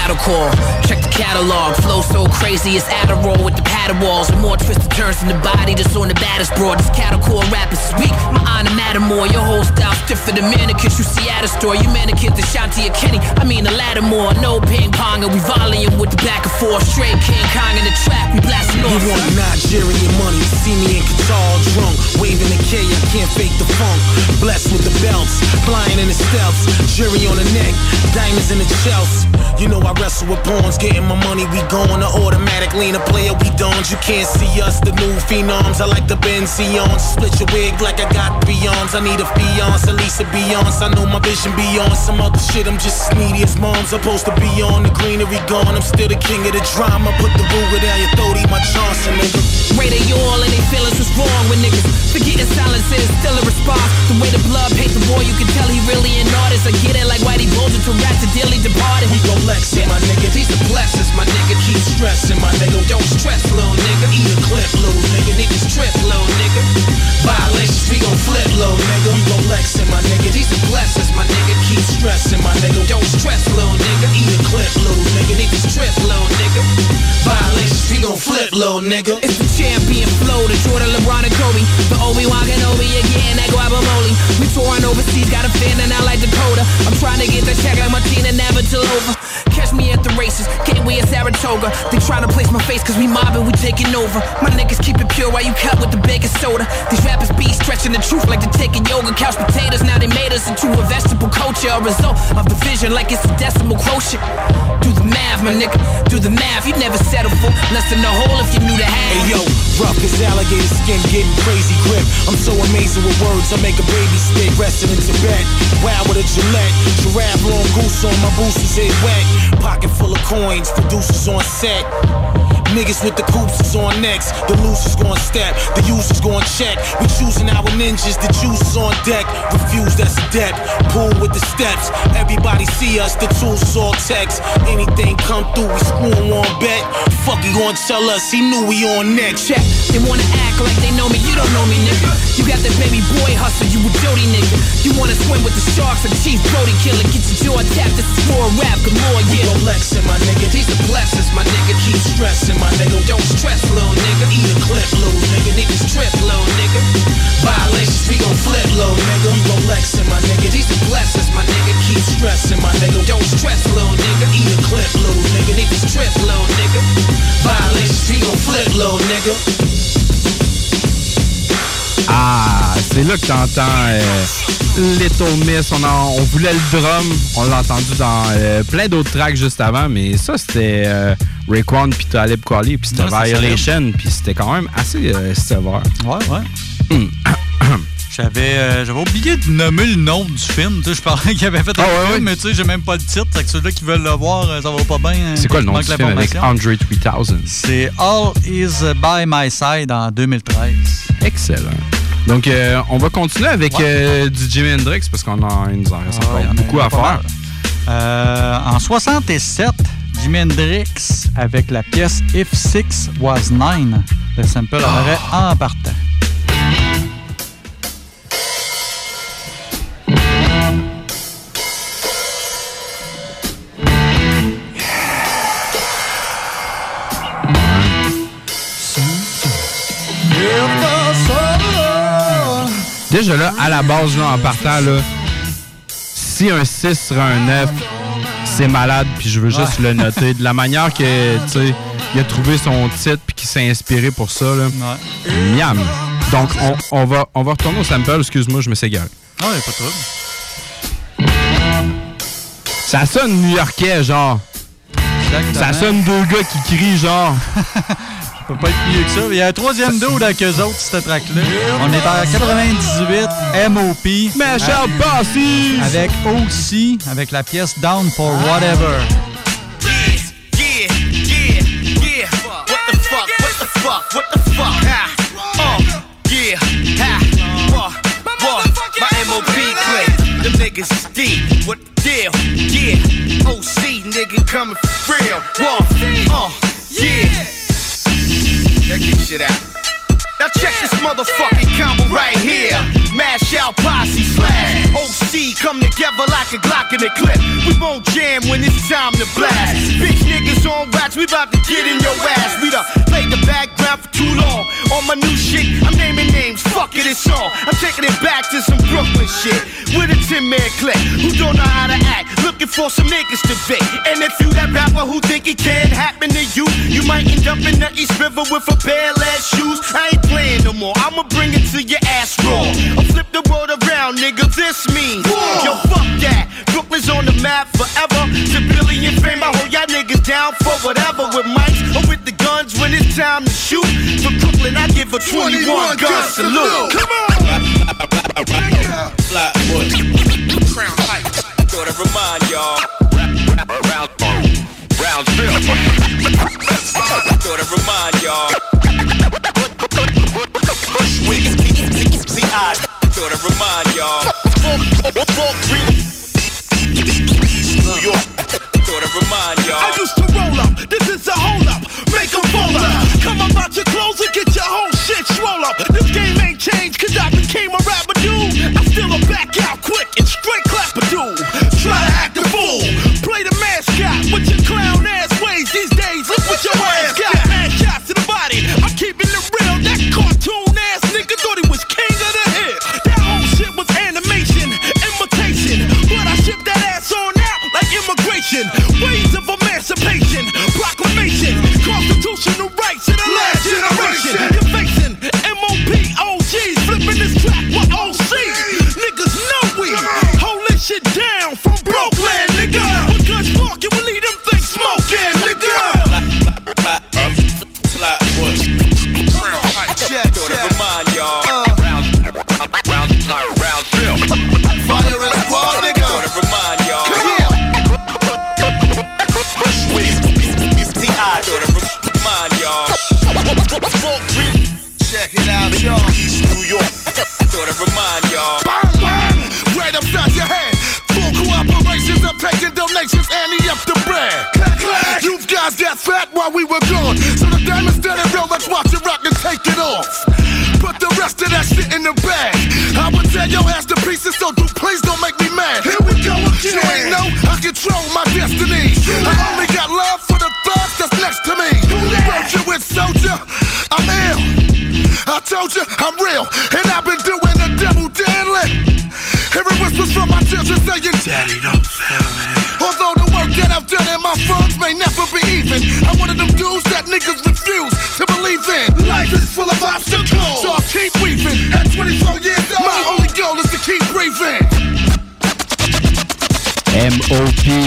Battle call. Check the catalog. Flow so crazy, it's Adderall with the paddle walls. More twisted turns in the body that's on the baddest broad. This cattle core rap is weak. My honor matter more. Your whole style stiffer than mannequins you see at a store. You mannequins the Shanti or Kenny. I mean the ladder more. No ping pong and we volleying with the back and forth. Straight King Kong in the track. We blasting off. You want Nigerian money, see me in Qatar drunk, waving the K, I can't fake the funk. Blessed with the belts, flying in the stealths, jury on the neck, diamonds in the shells. You know I wrestle with pawns, getting my money, we going to automatic lean a player, we dons. You can't see us, the new phenoms. I like the Benz Sions, split your wig like I got beyonds. I need a fiance, at least a Beyonce. I know my vision beyond some other shit. I'm just needy as moms, supposed to be on the greenery gone. I'm still the king of the drama. Put the Ruger down your throat, eat my Johnson, nigga. Ray they all and they feelings what's wrong with niggas. Forgetting silence is still a response. The way the blood paint the boy, you can tell he really an artist. I get it like Whitey Bulger to rap to dearly departed. We it, my nigga. These the blessings, my nigga. Keep stressing, my nigga. Don't stress, little nigga. Eat a clip, little nigga. Niggas trip, little nigga. Violations, we gon' flip, little nigga. We gon' flex it, my nigga. These the blessings, my nigga. Keep stressing, my nigga. Don't stress, little nigga. Eat a clip, little nigga. Niggas trip, little nigga. Violations, we gon' flip, little nigga. It's the champion flow, the Jordan, LeBron, and Kobe. The Obi-Wan Kenobi again, that guacamole. We touring overseas, got a fan and I like Dakota. I'm trying to get the check like Martina Navratilova. Catch me at the races, Gateway at Saratoga. They trying to place my face cause we mobbing, we taking over. My niggas keep it pure while you cut with the baking soda. These rappers be stretching the truth like they're taking yoga. Couch potatoes, now they made us into a vegetable culture. A result of division like it's a decimal quotient. Do the math, my nigga, do the math. You never settle for less than the whole if you knew the half. Hey yo, rough as alligator skin, getting crazy grip. I'm so amazing with words, I make a baby stick. Resting in Tibet, wow with a Gillette. Giraffe long goose on my boots is head wet. Pocket full of coins, producers on set. Niggas with the coops is on next. The losers gon' step, the users gon' check. We choosing our ninjas, the juice is on deck. Refuse, that's a debt. Pull with the steps. Everybody see us, the tools is all text. Anything come through, we screw 'em on bet. Fuck you gon' tell us, he knew we on next. Check, they wanna act like they know me, you don't know me, nigga. You got that baby boy hustle, you a Jody nigga. You wanna swim with the sharks, like Chief Brody killer. Get your jaw tapped, this is more rap, good more, We yeah. gon' flexin', my nigga. These the blessings, my nigga. Keep stressing, Ah, c'est là que t'entends euh, Little Miss. On, en- on voulait le drum. On l'a entendu dans euh, plein d'autres tracks juste avant, mais ça, c'était euh, Raekwon puis Talib Kweli, puis c'était Violation, puis c'était quand même assez euh, sévère. Ouais, ouais. Hmm. J'avais euh, j'avais oublié de nommer le nom du film. Je parlais qu'il avait fait un Ah film, ouais. mais tu sais, j'ai même pas le titre. Fait que ceux-là qui veulent le voir, euh, ça va pas bien. hein. C'est quoi le nom du film avec. Andre 3000? C'est All Is By My Side en 2013. Excellent. Donc, euh, on va continuer avec euh, du Jimi Hendrix parce qu'on en, il nous en reste encore Ouais, il y en a- beaucoup en à faire. Euh, en 67, Jimi Hendrix avec la pièce If Six Was Nine. Le sample apparaît en partant. Déjà là, à la base, là, en partant, là, si un 6 serait un 9, c'est malade, puis je veux juste le noter. De la manière que, tu sais, il a trouvé son titre, puis qu'il s'est inspiré pour ça, là. Miam! Donc, on, on va, on va retourner au sample. Excuse-moi, je me suis égaré. Ah, il a pas de trouble. Ça sonne new-yorkais, genre. Ça sonne deux gars qui crient, genre. peut pas être mieux que ça. Il y a un troisième dude avec eux autres, cette track-là. On est en 98, MOP. Michel Bossy! Avec aussi, avec la pièce Down for Whatever. What the fuck? What the fuck? What the fuck? Ha. Yeah, ha. What? What? My MOP clique. Them niggas is deep. What the deal? Yeah. OC nigga coming real. Uh, shit out. Now check this motherfucking combo right here. Mash out posse slash OC come together like a Glock in a clip. We won't jam when it's time to blast. Bitch niggas on wax, we about to get in your ass. We done the background for too long. On my new shit, I'm naming names. Fuck it, it's on. I'm taking it back to some Brooklyn shit. With a 10 man click who don't know how to act. Looking for some niggas to fit. And if you that rapper who think it can't happen to you, you might end up in the East River with a pair lead shoes. I ain't playing no more. I'ma bring it to your ass raw. I'll flip the world around, nigga. This means yo, fuck that. Brooklyn's on the map forever. Civilian fame, I hold y'all niggas down for whatever. With mics when it's time to shoot. For Brooklyn, I give a 21 gun salute. Come on! Flatwood. Crown Heights. Gotta remind y'all. Round, round trip. Gotta remind y'all. Bushwick. See, I gotta remind y'all. New York. Gotta remind y'all. I used to roll up, this is a hold up, make 'em roll up. Come up out your clothes and get your whole shit swole up. This game ain't changed cause I became a rapper dude. I still a back out quick and straight clap a dude.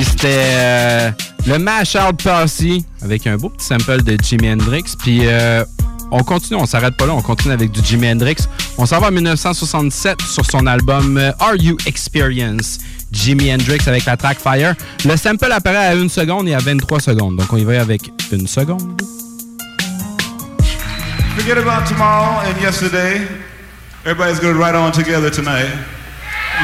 C'était euh, le Mash Out Posse avec un beau petit sample de Jimi Hendrix. Puis euh, on continue, on s'arrête pas là, on continue avec du Jimi Hendrix. On s'en va en 1967 sur son album euh, Are You Experience? Jimi Hendrix avec la track Fire. Le sample apparaît à une seconde et à 23 secondes. Donc on y va avec une seconde. Forget about tomorrow and yesterday. Everybody's going to ride on together tonight.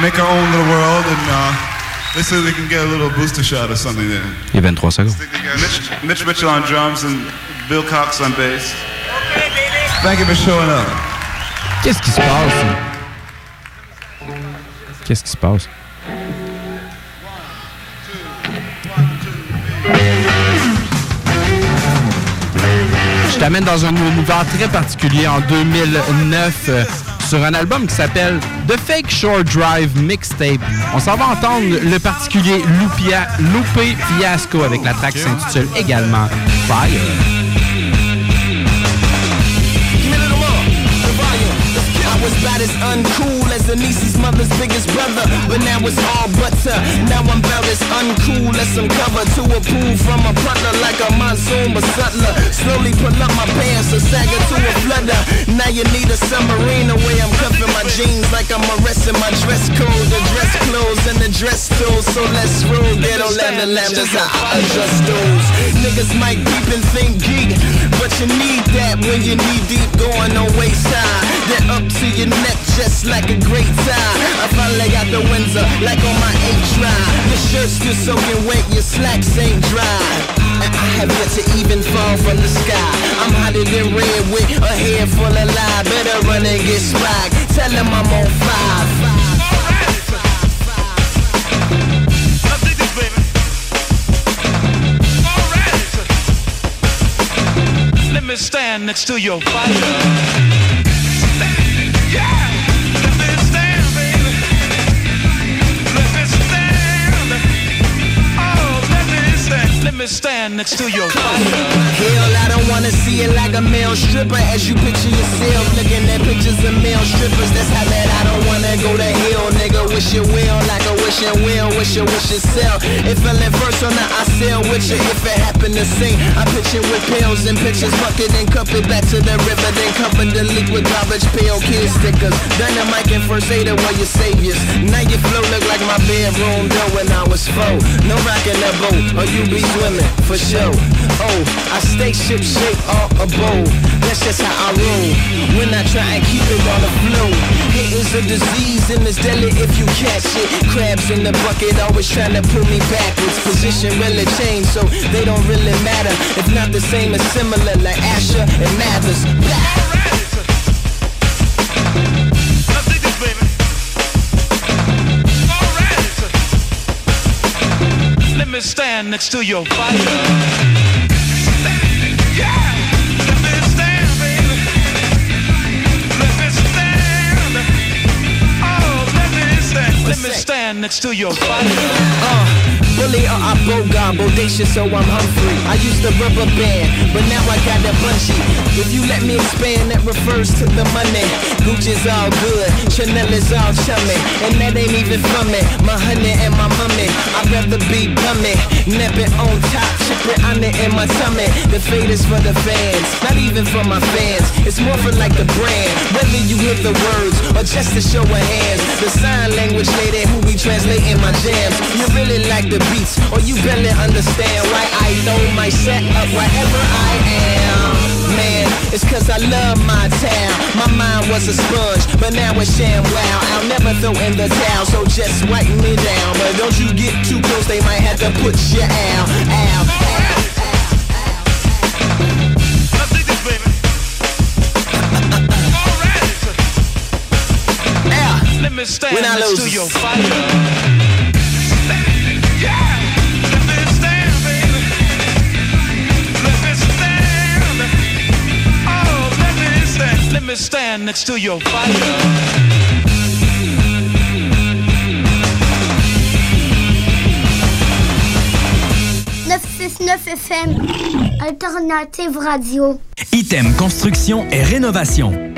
Make our own little world, and uh, see if we can get a little booster shot or something there. Il y a 23 secondes. Mitch, Mitch Mitchell on drums and Bill Cox on bass. Thank you for showing up. Qu'est-ce qui se passe? Qu'est-ce qui se passe? Je t'amène dans un univers très particulier en 2009 euh, sur un album qui s'appelle The Fake Shore Drive Mixtape. On s'en va entendre le particulier Lupia, Lupe Fiasco avec la track qui s'intitule également Fire. As Anissa's mother's biggest brother, but now it's all butter. Now I'm as uncool as some cover to a pool from a butler like a monsoon but sutler. Slowly pull up my pants and sag to a flutter. Now you need a submarine the way I'm cuffing my jeans like I'm arresting my dress code, the dress clothes and the dress tools. So let's roll, get on ghetto lambda lambdas, I adjust those. Niggas might peep and think geek, but you need that when you knee deep going on waist high. Then up to your neck just like a great time. I finally got the Windsor like on my try. Your shirt's still soaking wet, your slacks ain't dry. And I have yet to even fall from the sky. I'm hotter than red with a head full of lie. Better run and get spiked. Tell them I'm on five. Let me stand next to your fire. Stand next to your fire. Hell, I don't wanna see it like a male stripper. As you picture yourself looking at pictures of male strippers That's how that I don't wanna go to hell Nigga, wish you will like a wishing will Wish you wish yourself It fell in first on the I sell with you If it happened to sing. I picture with pills and pictures Bucket and cup it back to the river Then cover the leak with garbage pail kid stickers. Dynamite and first aider were your saviors. Now your flow look like my bedroom door when I was four. No rocking the boat or you be swimming for sure. Oh, I stay ship shape all a bowl That's just how I roll. When I try and keep it on the flow It is a disease and it's deadly if you catch it. Crabs in the bucket always trying to pull me backwards. Position really changed so they don't really matter. If not the same as similar like Asher and Mathers. Let stand next to your fire. Let me stand next to your fire. Uh, bully or uh, I bogar, bodacious so I'm Humphrey. I used to rubber band, but now I got a bungee. If you let me expand, that refers to the money. Gucci's all good, Chanel is all chummy, and that ain't even me. My honey and my mummy, I'd rather be bummy. Nap it on top, it on it in my tummy. The fade is for the fans, not even for my fans. It's more for like the brand, whether you hear the words or just to show of hands. The sign language lady who be translating my jams. You really like the beats, or you barely understand why I know my set up wherever I am. Man, it's cause I love my town. My mind was a sponge, but now it's sham wow. I'll never throw in the towel, so just wipe me down. But don't you get too close, they might have to put you out. Ow, ow. Let me stand When I lose to your fire. Me stand next to your fire. 969 FM, Alternative Radio. Item Construction et Rénovation.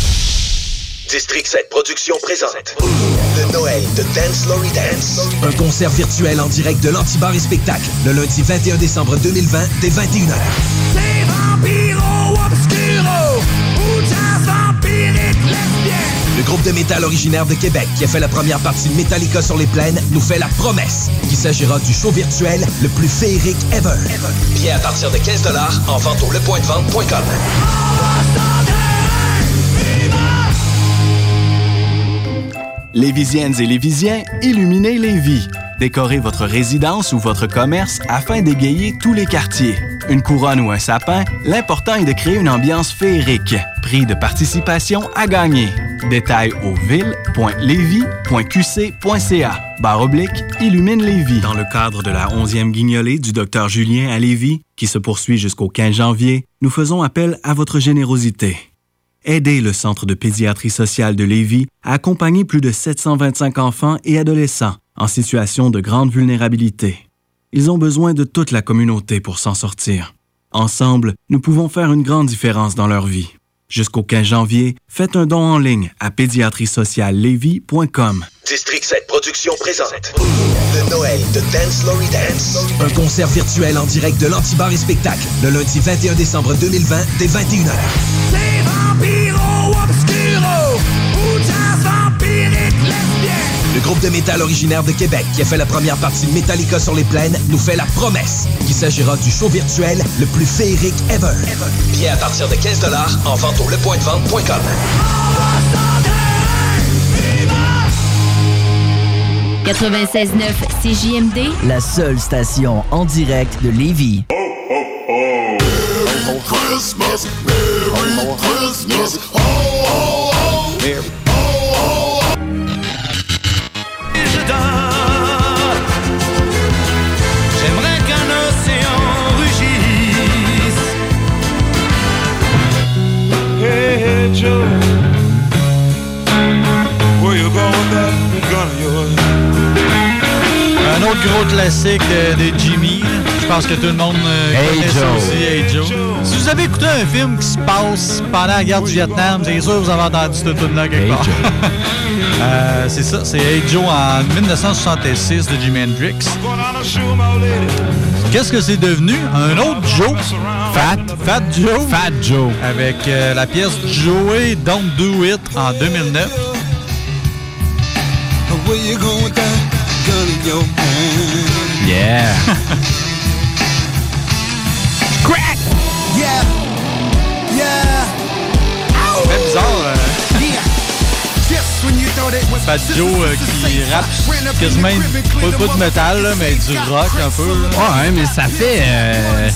District 7 Productions présente le Noël de Dance Lory Dance. Un concert virtuel en direct de l'Antibar et Spectacle le lundi 21 décembre 2020 dès 21h. Le groupe de métal originaire de Québec qui a fait la première partie de Metallica sur les plaines nous fait la promesse qu'il s'agira du show virtuel le plus féerique ever. Bien à partir de 15 en vente au lepointdevente.com. Lévisiennes et Lévisiens, illuminez les vies. Décorez votre résidence ou votre commerce afin d'égayer tous les quartiers. Une couronne ou un sapin, l'important est de créer une ambiance féerique. Prix de participation à gagner. Détails au ville.levy.qc.ca. Barre oblique, illumine Lévis. Dans le cadre de la 11e guignolée du Dr Julien à Lévis, qui se poursuit jusqu'au 15 janvier, nous faisons appel à votre générosité. Aidez le Centre de pédiatrie sociale de Lévis à accompagner plus de 725 enfants et adolescents en situation de grande vulnérabilité. Ils ont besoin de toute la communauté pour s'en sortir. Ensemble, nous pouvons faire une grande différence dans leur vie. Jusqu'au 15 janvier, faites un don en ligne à pédiatriesociallevy.com. District 7 Productions présente le Noël de Dance Lory Dance. Un concert virtuel en direct de l'Antibar et Spectacle le lundi 21 décembre 2020 dès 21h. Le groupe de métal originaire de Québec qui a fait la première partie de Metallica sur les plaines nous fait la promesse qu'il s'agira du show virtuel le plus féerique ever. Bien à partir de 15 en vente au lepointdevente.com. « 96.9 CJMD, La seule station en direct de Lévis. Christmas, Merry Christmas. J'aimerais qu'un océan rugisse. Hey, hey, Joe. Un autre gros classique de, de Jimmy. Je pense que tout le monde euh, Hey connaît ça aussi, Hey Joe. Si vous avez écouté un film qui se passe pendant la guerre du Vietnam, c'est sûr que vous avez entendu cette tune là quelque Hey part. Joe. Euh, c'est ça, c'est Hey Joe en 1966 de Jimi Hendrix. Qu'est-ce que c'est devenu? Un autre Joe? Fat. Fat Joe? Fat Joe. Avec euh, la pièce Joey Don't Do It en 2009. Where Crack! Fat Joe euh, qui rappe quasiment pas, pas de métal, là, mais du rock un peu. là. Ouais, mais ça fait. euh,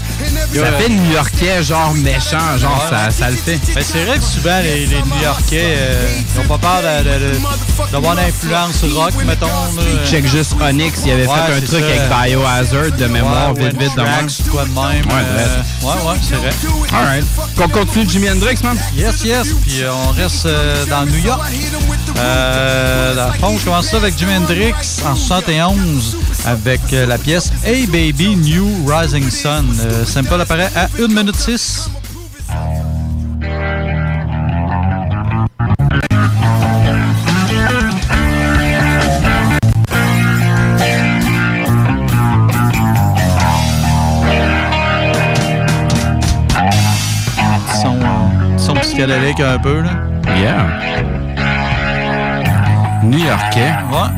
ça fait new-yorkais, genre méchant, genre ça, ça le fait. Ben, c'est vrai que souvent les, les New-Yorkais euh, ils ont pas peur de- de- de- d'avoir l'influence rock, mettons. là. Check juste Onyx, il avait Ouais, fait un truc ça. avec Biohazard de mémoire, Ouais, vite, vite de même. Quoi de même. Ouais, euh, ouais, ouais, c'est vrai. Alright. Qu'on continue Jimi Hendrix, man? Yes, yes. Puis euh, on reste euh, dans New York. Euh, euh, dans le fond, je commence ça avec Jimi Hendrix en 71 avec euh, la pièce Hey Baby New Rising Sun. Euh, Simple apparaît à 1 minute 6. Son, son psychédélique un peu, là. Yeah. New-Yorkais. Ouais.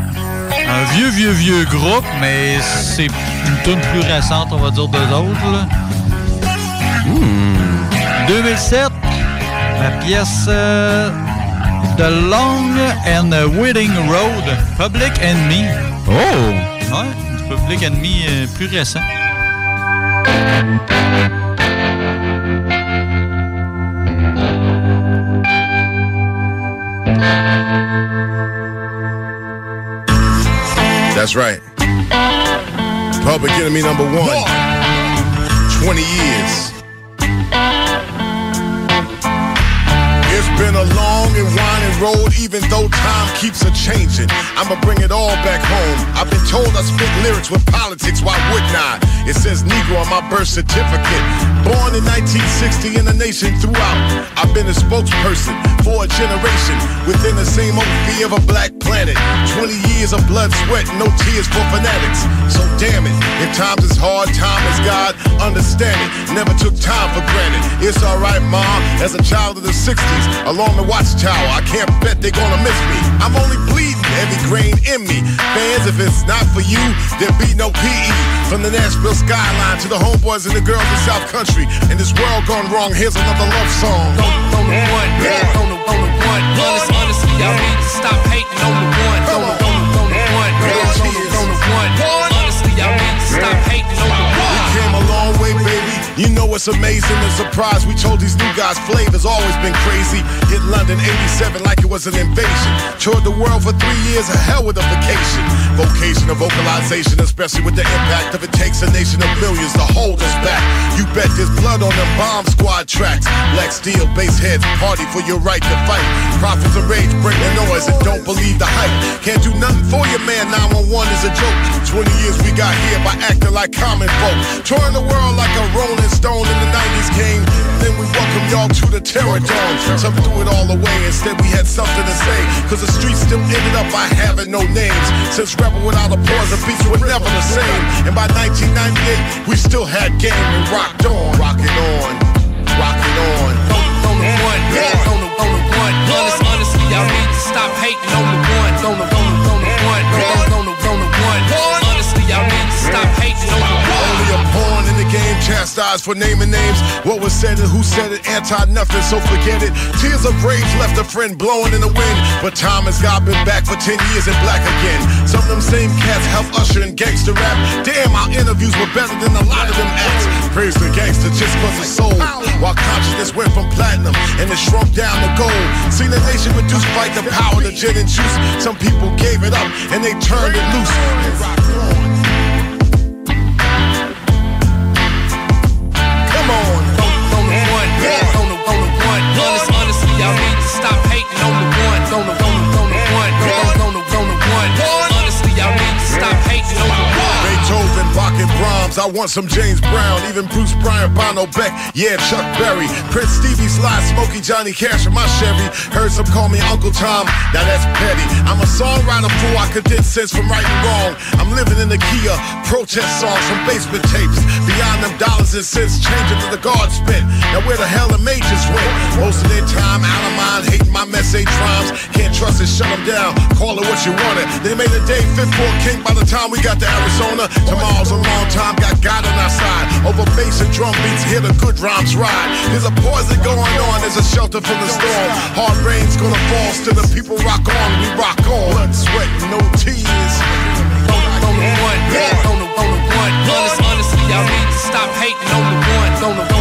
Un vieux, vieux, vieux groupe, mais c'est une tune plus récente, on va dire, de l'autre, là. 2007, la pièce euh, The Long and Winding Road, Public Enemy. Oh! Ouais, Public Enemy euh, plus récent. That's right. Public enemy number one. 20 years. It's been a long and winding road, even though time keeps a changing. I'ma bring it all back home. I've been told I spit lyrics with politics, why wouldn't I? It says Negro on my birth certificate. Born in 1960 in the nation throughout. I've been a spokesperson for a generation within the same fee of a black planet. 20 years of blood, sweat, no tears for fanatics. So damn it, if times is hard, time is God. Understand it, never took time for granted. It's alright, mom. As a child of the 60s, along the watchtower, I can't bet they're gonna miss me. I'm only bleeding every grain in me. Fans, if it's not for you, there'll be no PE. From the Nashville skyline to the homeboys and the girls in South Country. And this world gone wrong, here's another love song. on the one, yeah, on the on the one. Honest, honestly, y'all need to stop hating on the one. On the on on the one, yeah, on the on the one. Know it's amazing the surprise. We told these new guys flavor's always been crazy. Hit London 87 like it was an invasion. Toured the world for three years, a hell with a vacation. Vocation of vocalization, especially with the impact of it takes a nation of millions to hold us back. You bet there's blood on them bomb squad tracks. Black steel, base heads, party for your right to fight. Prophets of rage, bring the noise and don't believe the hype. Can't do nothing for your man, 911 is a joke. 20 years we got here by acting like common folk. Touring the world like a rolling stone in the 90s came. Then we welcome y'all to the terror dome. Some threw it all away, instead we had something to say. Cause the streets still ended up by having no names. Since Rebel without a pause, the beats were never the same. And by 1998, we still had game and rocked on. Rocking on, rocking on. on the one, yeah, on the on the one. Honest, honestly, y'all need to stop hating on the one. On the on the on the one, on the on the one. Honestly, y'all need to stop hating on the one. Game, chastised for naming names. What was said and who said it, anti nothing, so forget it. Tears of rage left a friend blowing in the wind. But time has got been back for 10 years and black again. Some of them same cats help usher in gangster rap. Damn, our interviews were better than a lot of them acts. Praise the gangster just cause it's sold. While consciousness went from platinum and it shrunk down to gold. Seen the nation reduce fight the power to gin and juice. Some people gave it up and they turned it loose. Brahms. I want some James Brown, even Bruce Bryant, Bono Beck, yeah, Chuck Berry. Prince Stevie, Sly, Smokey, Johnny Cash, and my Chevy. Heard some call me Uncle Tom, now that's petty. I'm a songwriter fool, I condense sense from right and wrong. I'm living in the Kia, protest songs from basement tapes. Beyond them dollars and cents, changing to the guard spent. Now where the hell the majors went? Most of their time out of mind, hating my message rhymes. Can't trust it, shut them down, call it what you want it. They made a day fit for a king by the time we got to Arizona. Tomorrow's a long time, got God on our side. Over bass and drum beats, hear the good rhymes ride. There's a poison going on, there's a shelter from the storm. Hard rain's gonna fall, still the people rock on, we rock on. Blood, sweat, no tears. on the one, yeah, on the on the one. Honest, honestly, y'all need to stop hating on the one. On the on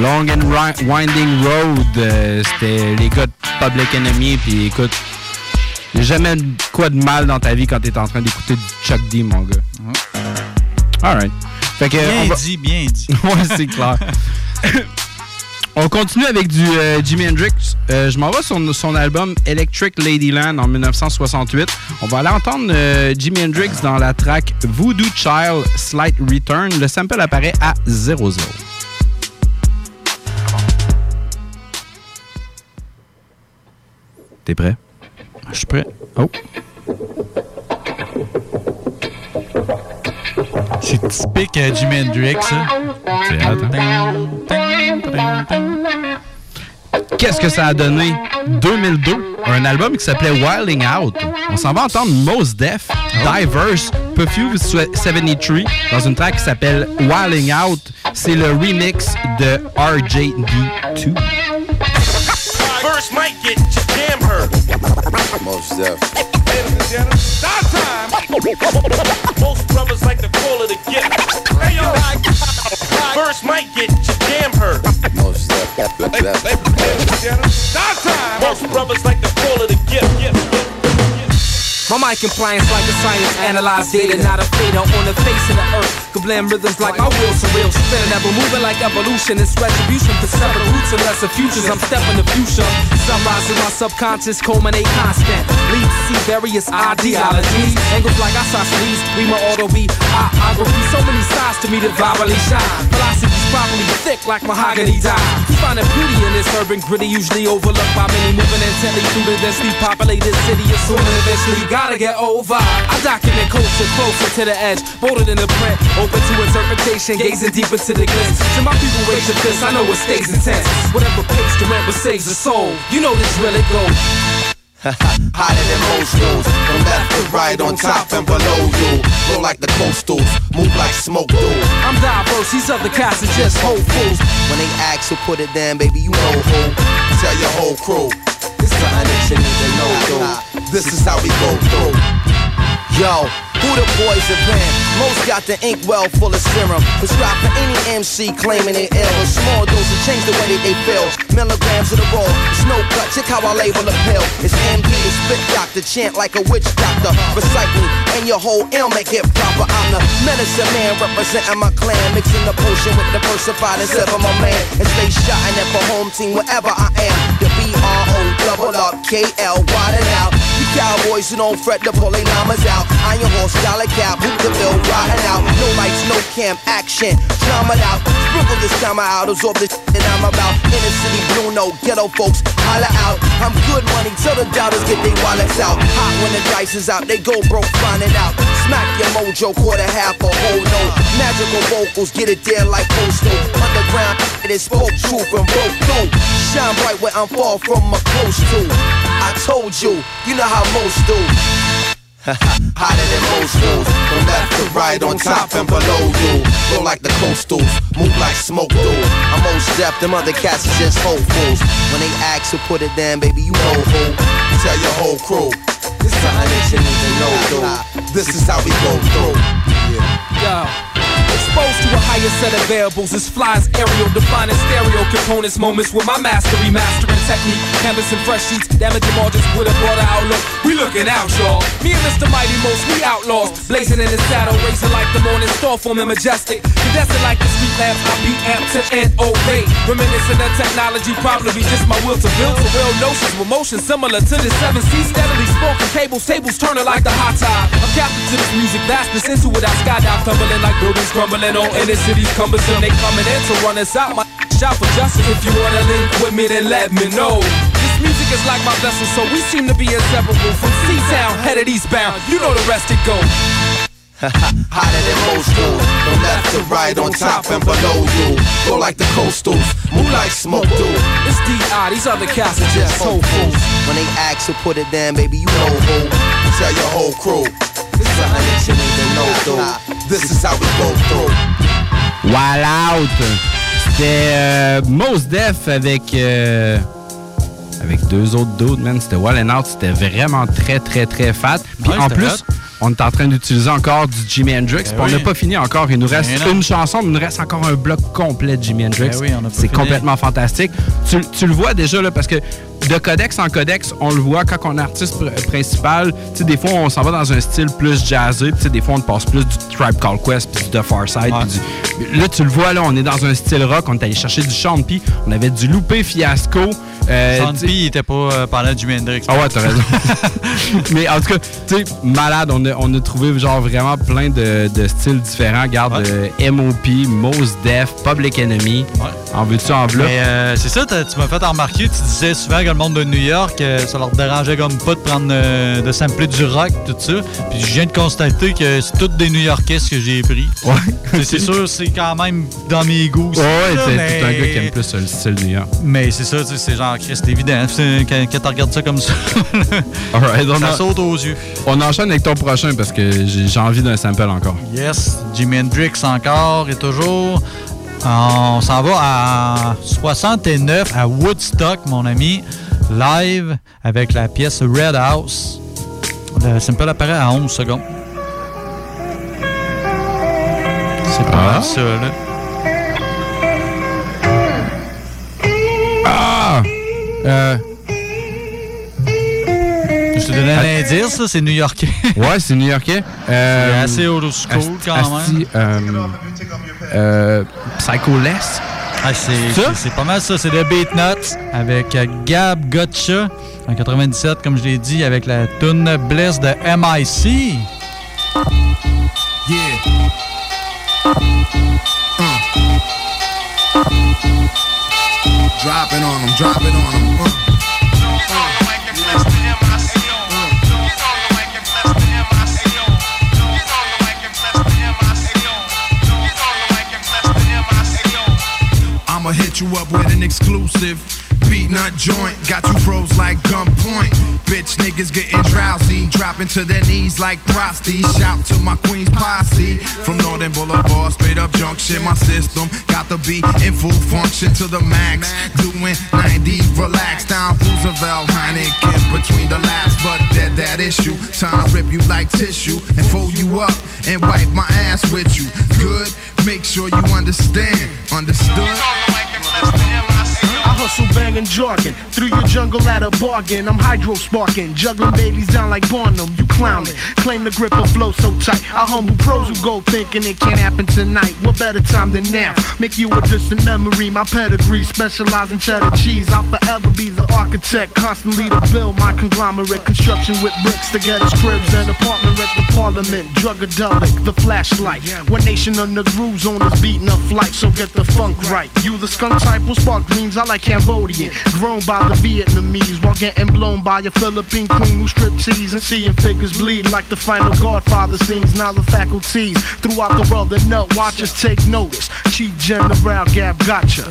Long and Winding Road, euh, c'était les gars de Public Enemy, puis écoute, jamais quoi de mal dans ta vie quand t'es en train d'écouter du Chuck D, mon gars. Alright. Fait que, Bien va- dit, bien dit. ouais, c'est clair. On continue avec du euh, Jimi Hendrix. Euh, je m'en vais sur son album Electric Ladyland en 1968. On va aller entendre euh, Jimi Hendrix dans la track Voodoo Child Slight Return. Le sample apparaît à 0-0. T'es prêt? Je suis prêt. Oh. C'est typique euh, Jimi Hendrix, ça. C'est hot, Qu'est-ce que ça a donné? 2002? Un album qui s'appelait Wilding Out. On s'en va entendre Mos Def, Diverse, Perfume 73 dans une track qui s'appelle Wilding Out. C'est le remix de RJD2. First might get your damn hurt. Most Def. Stop time. Most brothers like to call it a gift. Hey yo, first might get your damn hurt. Most Def. Stop time. Most brothers like to call it a gift. gift. My mic compliance like a science analyze data, not a fader on the face of the earth. Could blend rhythms like my wheels are real spin, never moving like evolution. It's retribution for separate roots and lesser futures. I'm stepping the future. In my subconscious, culminate constant. Lead to see various ideologies. Angles like I saw isosceles, we my auto biography. So many sides to me that virally shine. Philosophy's probably thick like mahogany dye. You find a beauty in this urban gritty, usually overlooked by many moving intently through the densely populated city. Assuming eventually gotta get over. I document culture closer to the edge, bolder than the print. Open to interpretation, gazing deep into the glitz. To my people, raise your fist, I know it stays intense. Whatever pays the rent, but saves the soul. You know this really goes. Hotter than most dudes, from left to right, on top and below you. Flow like the coastals, move like smoke do. I'm diverse, these other cats are just whole fools. When they ask who put it down, baby, you know who. Tell your whole crew. Something that you need to know, dude. This is how we go through. Yo, who the boys have been? Most got the ink well full of serum. Prescribed for any MC claiming they ill. A small dose to change the way that they feel. Milligrams of the it's no cut. Check how I label a pill. It's MD, the spit doctor, chant like a witch doctor. Recite me, and your whole ailment get proper. I'm the medicine man representing my clan. Mixing the potion with the versified and sever my man. And stay shotting it for home team wherever I am. The B-R-O double up K-L, widen out. You cowboys who don't fret to pull llamas out. Iron horse, dollar cap, hoop the bill, riding out. No lights, no cam, action, drama out. Sprinkle this drama out, absorb shit that I'm about. Inner city blue, no ghetto folks, holla out. I'm good money, tell the doubters get their wallets out. Hot when the dice is out, they go broke, find it out. Smack your mojo, quarter half a whole note. Magical vocals, get it there like postal. Underground, it is spoke truth and broke through. Shine bright where I'm far from my close to. I told you, you know how most do. Hotter than most dudes, from left to right, on top and below you. Flow like the coastals, move like smoke do. I'm most deaf, them other cats are just whole fools. When they ask who put it down, baby, you know who. Tell your whole crew, it's something that you need to know, dude. This is how we go through. Yo. Exposed to a higher set of variables as flies aerial, defining stereo components, moments with my mastery, mastering technique, canvassing fresh sheets, damaging margins with a broader outlook. We looking out, y'all. Me and Mr. Mighty Most, we outlaws, blazing in the saddle, racing like the morning star, forming majestic, condensing like the street lamps. I beat amp to and obey, reminiscing of technology, probably just my will to build to real notions with motion similar to the seven seas, steadily spoken cables, tables turning like the hot tide. I'm captive to this music, vastness into it. I skydive, tumbling like buildings crumbling on inner cities cumbersome. They coming in to run us out. My shout for justice. If you wanna link with me, then let me know. This music is like my vessel, so we seem to be inseparable. From C-Town, headed eastbound, you know the rest it goes. Hotter than most dudes, from left to right, on top and below you. Go like the coastals, move like smoke do. It's D.I., these other cats are just so fools. When they ask who put it down, baby, you know who. Tell your whole crew, it's something that you need to know, dude. This is how we go through. Wild Out. C'était euh, Mos Def avec euh, avec deux autres dudes, man. C'était Wild and Out. C'était vraiment très, très, très fat. Puis Ouais, en plus, hot. On est en train d'utiliser encore du Jimi Hendrix. Ben on oui. n'a pas fini encore. Il nous reste Ben non. une chanson, mais il nous reste encore un bloc complet de Jimi Hendrix. Ben oui, pas C'est complètement fantastique. Tu, tu le vois déjà, là, parce que de codex en codex, on le voit quand on est artiste pr- principal. Tu sais, des fois, on s'en va dans un style plus jazzé. Puis tu sais, des fois, on passe plus du Tribe Called Quest, puis du The Far Side. du- Là, tu le vois, là, on est dans un style rock. On est allé chercher du Sean P. On avait du Loupé Fiasco. Euh, il était pas euh, pendant Jimi Hendrix. ah ouais, t'as raison. Mais en tout cas, tu sais, malade, on a, on a trouvé genre vraiment plein de, de styles différents. Regarde, euh, MOP, Mos Def, Public Enemy. En veux-tu, en? Mais euh, c'est ça, tu m'as fait remarquer, tu disais souvent que le monde de New York, euh, ça leur dérangeait comme pas de prendre de sampler du rock, tout ça. Puis je viens de constater que c'est toutes des New Yorkais ce que j'ai pris. Ouais. C'est sûr, c'est quand même dans mes goûts. Ouais, ouais, ça, c'est mais- c'est un gars qui aime plus le style New York. Mais c'est ça, tu sais, c'est genre, Chris, c'est évident. Quand, quand tu regardes ça comme ça, ça en- saute aux yeux. On enchaîne avec ton prochain parce que j'ai envie d'un sample encore. Yes, Jimi Hendrix encore et toujours. On s'en va à 69 à Woodstock, mon ami, live avec la pièce Red House. Le sample apparaît à 11 secondes. C'est pas Ah. ça, là. Euh, Je te donne un indice, ça, c'est new-yorkais. ouais, c'est new-yorkais. Euh, C'est assez old school, quand même. euh, euh, Psycho Less. Ah, c'est pas mal ça, c'est The Beat Nuts avec euh, Gab Gotcha en 97, comme je l'ai dit, avec la tune Bless de MIC. Yeah. Drop it on them, drop it on them. Uh. I'ma hit you up with an exclusive nut joint. Got you froze like gunpoint. Bitch niggas getting drowsy, dropping to their knees like prosty. Shout to my queen's posse from Northern Boulevard, straight up junction. My system got to be in full function to the max. Doing 90, relax down Roosevelt, Heineken between the laps, but that that issue. Time rip you like tissue and fold you up and wipe my ass with you. Good, make sure you understand. Understood? Hustle banging jargon through your jungle at a bargain. I'm hydro sparking, juggling babies down like Barnum. You clowning, claim the grip of flow so tight. I humble pros who go thinking it can't happen tonight. What better time than now? Make you a distant memory. My pedigree specialize in cheddar cheese. I'll forever be the architect, constantly to build my conglomerate. Construction with bricks to get his cribs and apartment at the parliament. Drugadelic, the flashlight. One nation on the grooves on this beating up flight, so get the funk right. You the skunk type will spark dreams. I like Cambodian, grown by the Vietnamese while getting blown by a Philippine queen who strip tease and seeing figures bleed like the final Godfather scenes. Now the faculties throughout the world that know, watchers take notice. Chief General Gab gotcha.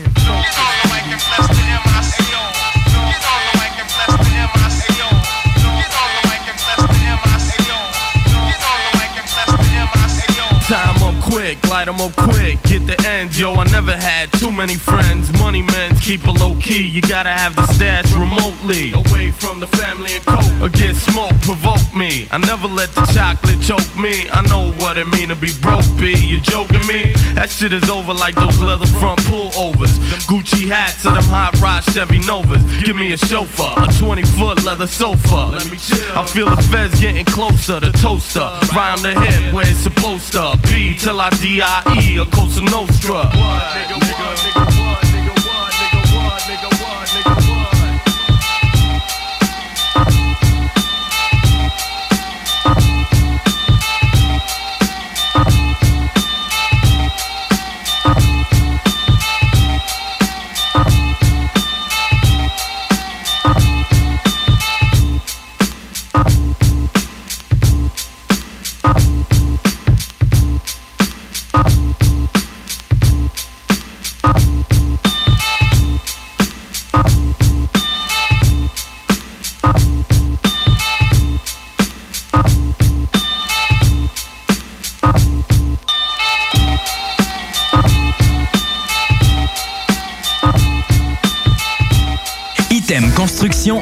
Quick, light 'em up quick, get the end, yo. I never had too many friends. Money men keep it low key. You gotta have the stash remotely, away from the family and coke. Or get smoke, provoke me. I never let the chocolate choke me. I know what it mean to be broke, B. You joking me? That shit is over like those leather front pullovers. Them Gucci hats and them hot rod Chevy Novas. Give me a chauffeur, a 20 foot leather sofa. Let me chill. I feel the feds getting closer. The toaster, rhyme the hit where it's supposed to be. Till I D.I.E. a Cosa Nostra. Item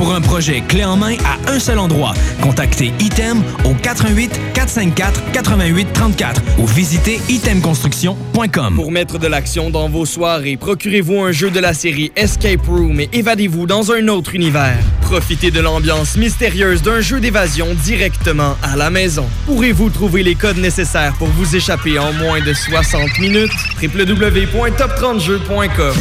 Pour un projet clé en main à un seul endroit, contactez Item au 88 454 88 34 ou visitez itemconstruction.com. Pour mettre de l'action dans vos soirées, procurez-vous un jeu de la série Escape Room et évadez-vous dans un autre univers. Profitez de l'ambiance mystérieuse d'un jeu d'évasion directement à la maison. Pourrez-vous trouver les codes nécessaires pour vous échapper en moins de 60 minutes? www.top30jeux.com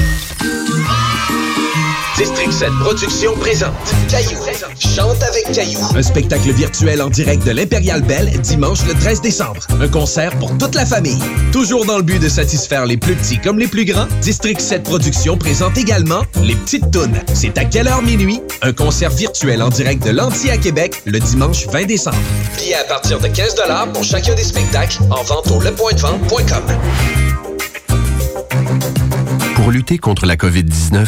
District 7 Productions présente Caillou. Chante avec Caillou. Un spectacle virtuel en direct de l'Impérial Belle dimanche le 13 décembre. Un concert pour toute la famille. Toujours dans le but de satisfaire les plus petits comme les plus grands, District 7 Productions présente également Les Petites Tounes. C'est à quelle heure minuit? Un concert virtuel en direct de l'Anti à Québec le dimanche 20 décembre. Billets à partir de 15 pour chacun des spectacles en vente au lepointdevente.com. Pour lutter contre la COVID-19,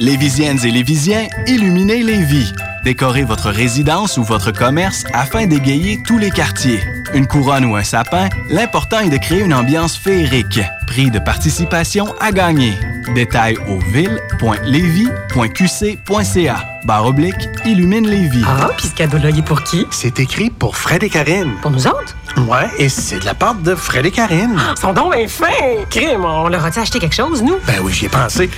Lévisiennes et Lévisiens, illuminez Lévis. Décorez votre résidence ou votre commerce afin d'égayer tous les quartiers. Une couronne ou un sapin, l'important est de créer une ambiance féerique. Prix de participation à gagner. Détails au ville.levy.qc.ca. Barre oblique, illumine Lévis. Ah, puis ce cadeau-là, il est pour qui? C'est écrit pour Fred et Karine. Pour nous autres? Ouais, et c'est de la part de Fred et Karine. Ah, Ils sont donc bien fins! Crime, on leur a-tu acheté quelque chose, nous? Ben oui, j'y ai pensé.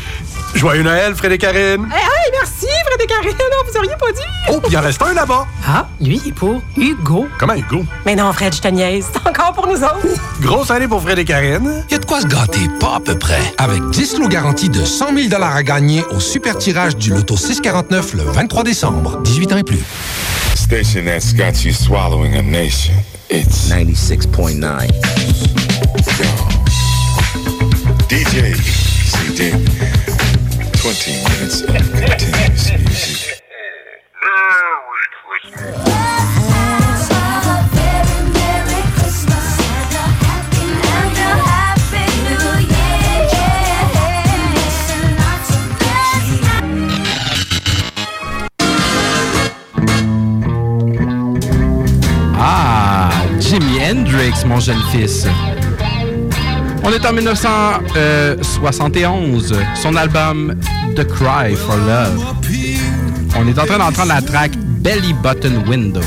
Joyeux Noël, Fred et Karine. Hey, hey, merci, Fred et Karine! Non, vous auriez pas dit! Oh, puis il en reste un là-bas. Ah, lui, il est pour Hugo. Comment Hugo? Mais non, Fred, je te niaise. C'est encore pour nous autres. Grosse année pour Fred et Karine. Il y a de quoi se gâter, pas à peu près. Avec 10 lots garantis de 100 000 à gagner au super tirage du loto 649 le 23 décembre. 18 ans et plus. Station that's got you swallowing a nation. It's 96.9. DJ. 20 minutes of continuous music. Ah, Jimi Hendrix, mon jeune fils. On est en 1971. Son album The Cry for Love. On est en train d'entendre la track Belly Button Window.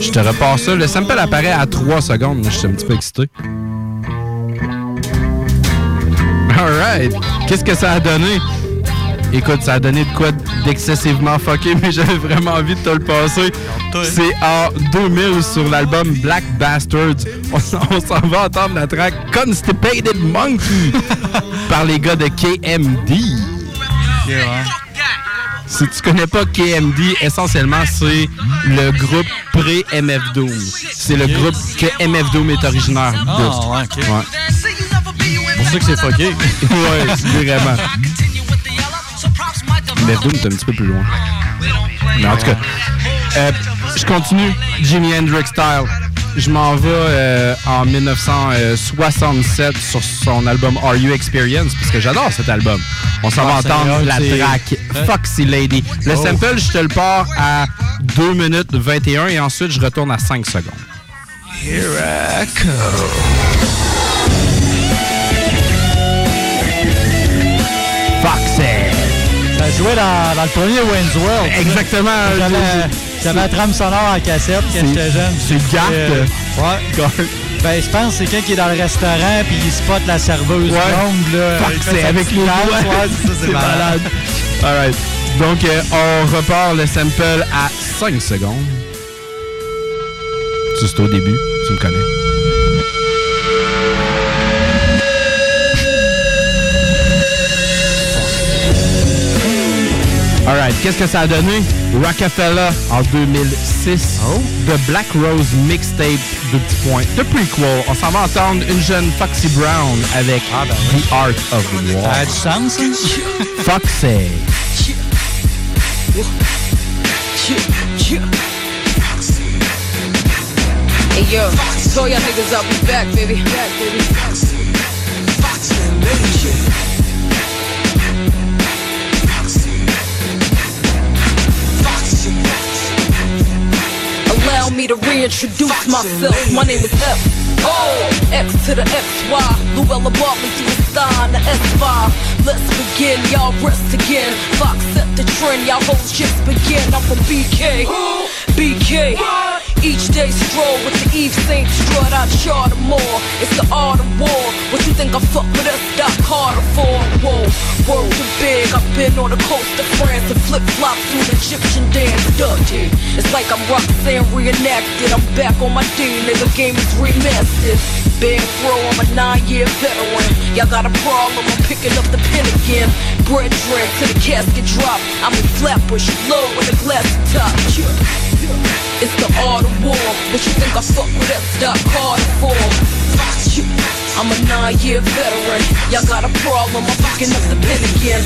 Je te repars ça. Le sample apparaît à 3 secondes. Je suis un petit peu excité. Alright. Qu'est-ce que ça a donné? Écoute, ça a donné de quoi d'excessivement fucké, mais j'avais vraiment envie de te le passer. C'est en 2000 sur l'album Black Bastards. On, s'en- on s'en va entendre la track Constipated Monkey par les gars de KMD. Si tu connais pas KMD, essentiellement, c'est le groupe pré-MF Doom. C'est le groupe que MF Doom est originaire de. Ah. Ouais. C'est pour ça que c'est fucké. ouais, c'est vraiment. Doom est un petit peu plus loin. Mais en tout cas, euh, je continue. Jimi Hendrix style. Je m'en vais euh, en 1967 sur son album Are You Experience parce que j'adore cet album. On s'en va Ah, c'est entendre la track Hein? Foxy Lady. Le Oh. sample, je te le pars à 2 minutes 21 et ensuite je retourne à 5 secondes. Here I come. Ça jouait dans, dans le premier Wayne's World. Exactement. J'avais la trame sonore en cassette quand j'étais jeune. c'est Garth. Euh, ouais. Ben, je pense que c'est quelqu'un qui est dans le restaurant puis il spot la serveuse Ouais. longue, là. Fuck, c'est avec les danse, doigts. ouais, c'est ça, c'est malade. Alright. Donc, euh, on repart le sample à 5 secondes. C'est au début. Tu me connais. Alright, qu'est-ce que ça a donné? Rockefeller en 2006. The Black Rose Mixtape, deux petits points. The Prequel. On s'en va entendre une jeune Foxy Brown avec The Art of War. Ça a du sens, ça? Foxy. Hey yo, tell y'all niggas I'll be back, baby. Back, baby. Allow me to reintroduce myself. My name is F. O X to the X Y. Luella Bartley to the star and the S5. Let's begin, y'all rest again. Fox set the trend, y'all hoes just begin. I'm from BK. BK. Each day stroll with the Eve Saint strut, I charter more. It's the art of war. What you think I fuck with us? Doc Carter for? Whoa, World too big. I've been on the coast of France and flip flop through the Egyptian dance dirty. It's like I'm Roxanne reenacted. I'm back on my D, nigga. Game is remastered. Big bro, I'm a nine-year veteran. Y'all got a problem? I'm picking up the pen again. Bread drink to the casket drop. I'm in Flatbush, low with a glass top. Yeah. It's the art of war. What you think I fuck with that Doc Carter for? I'm a nine-year veteran. Y'all got a problem? I'm fucking up the pen again.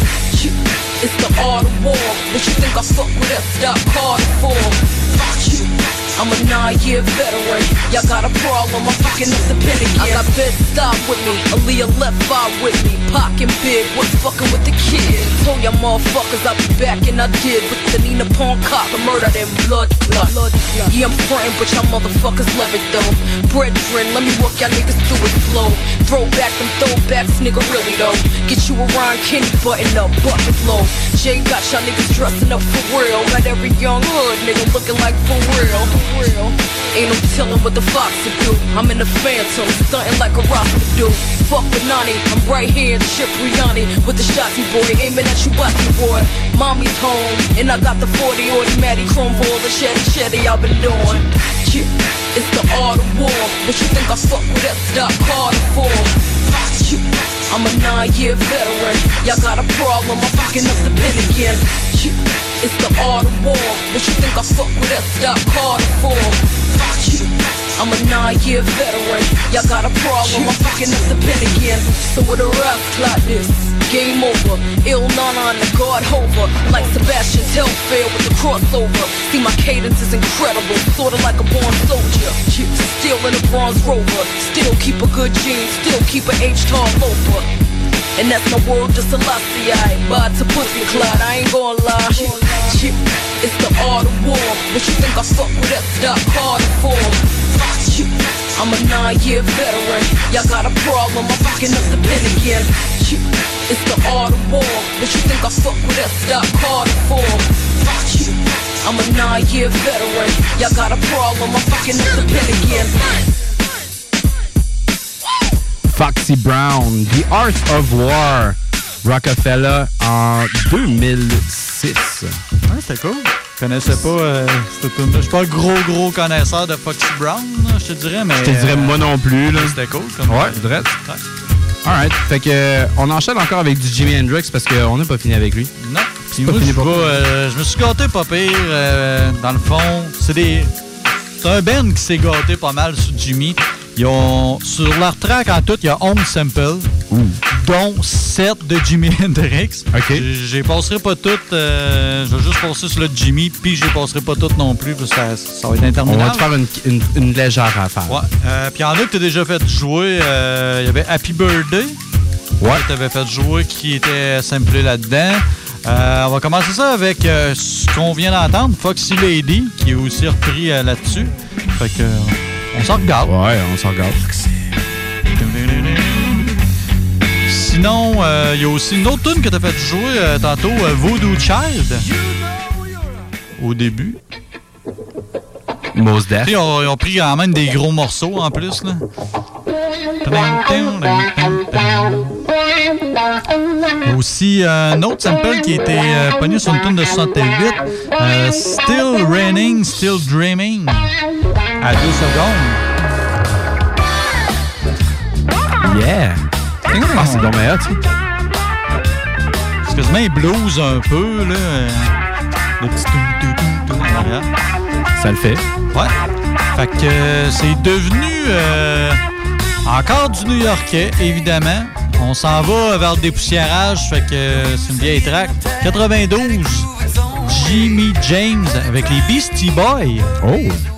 It's the art of war. What you think I fuck with that Doc Carter for? I'm a nine-year veteran. Y'all got a problem? I'm the pen again. I got bed stop with me. Aaliyah left five with me. Pocket big. What's fucking with the kid? Told y'all motherfuckers I'll be back and I did with the Nina Pong cop and murder them blood blood. blood. Yeah, I'm frontin', but y'all motherfuckers love it though. Brethren, let me walk y'all niggas through it slow. Throw back them throwbacks, nigga, really though. Get you a Ron Kenny button up, bucket low. Jay got y'all niggas dressing up for real. Got every young hood nigga looking like for real. For real. Ain't no telling what the fox will do. I'm in the phantom, stunting like a rocket do. Fuck with Nani, I'm right here in Cipriani with the shotty boy, aiming at you, bossy boy. Mommy's home, and I got the 40 automatic chrome ball, the shetty shetty I've been doing. It's the art of war. What you think I fuck with that Doc Carter for? I'm a nine-year veteran. Y'all got a problem? I'm fucking up the pen again. It's the art of war. What you think I fuck with that Doc Carter for? I'm a nine-year veteran. Y'all got a problem? I'm fucking up the pen again. So what a rap like this. Game over, ill nana on the guard hover. Like Sebastian's hellfare with the crossover. See my cadence is incredible, sorta like a born soldier. Still in a bronze rover, still keep a good gene Still keep a H-tar loafer. And that's my word to Selassie I Bye to Pussy Clyde, I ain't gonna lie. It's the art of war. What you think I fuck with that Doc Carter for? I'm a nine-year veteran. Y'all got a problem, I'm fucking up the pen again Yeah, It's the art of war What you think I fuck with that Doc Carter for? Yeah, I'm a nine-year veteran Y'all got a problem, I'm fucking up the pen again Foxy Brown, The Art of War, Rockefeller en 2006. Ouais, c'était cool. Je connaissais pas euh, cette tune Je suis pas un gros, gros connaisseur de Foxy Brown, je te dirais, mais. Je te dirais euh, moi non plus. là. C'était cool. Comme Ouais. Alright. Fait que euh, on enchaîne encore avec du Jimi Hendrix parce qu'on n'a pas fini avec lui. Non. Puis moi, fini je, euh, je me suis gâté pas pire. euh, dans le fond, c'est des. C'est un band qui s'est gâté pas mal sur Jimmy. Ils ont, sur leur track en tout, il y a 11 samples, dont 7 de Jimi Hendrix. J- J'ai passerai pas toutes. euh, je vais juste passer sur le Jimmy, puis je les passerai pas toutes non plus, parce que ça, ça va être On interminable. va te faire une, une- une légère affaire. Ouais. Euh, puis il y en a que t'as déjà fait jouer. euh, Il y avait Happy Birthday. Ouais. Que t'avais fait jouer qui était samplé là-dedans. Euh, on va commencer ça avec euh, ce qu'on vient d'entendre, Foxy Lady, qui est aussi repris euh, là-dessus. Fait que, on s'en regarde. Ouais, on s'en regarde. Sinon, euh, il y a aussi une autre tune que t'as fait jouer euh, tantôt, euh, Voodoo Child. Au début. Mos Def. Tu sais, Ils ont, ils ont pris quand même des gros morceaux en plus. Là. Aussi euh, un autre sample qui a été euh, pogné sur une tune de 68. euh, Still Raining, Still Dreaming. À deux secondes. Yeah. Ah, c'est donc hot, ça. C'est quasiment un blues un peu. Là. Le petit tou tou tou tou en arrière. Ça le fait. Ouais. Fait que euh, c'est devenu euh, encore du New-Yorkais, évidemment. On s'en va vers le dépoussiérage, fait que euh, c'est une vieille track. 92. Jimmy James avec les Beastie Boys. Oh!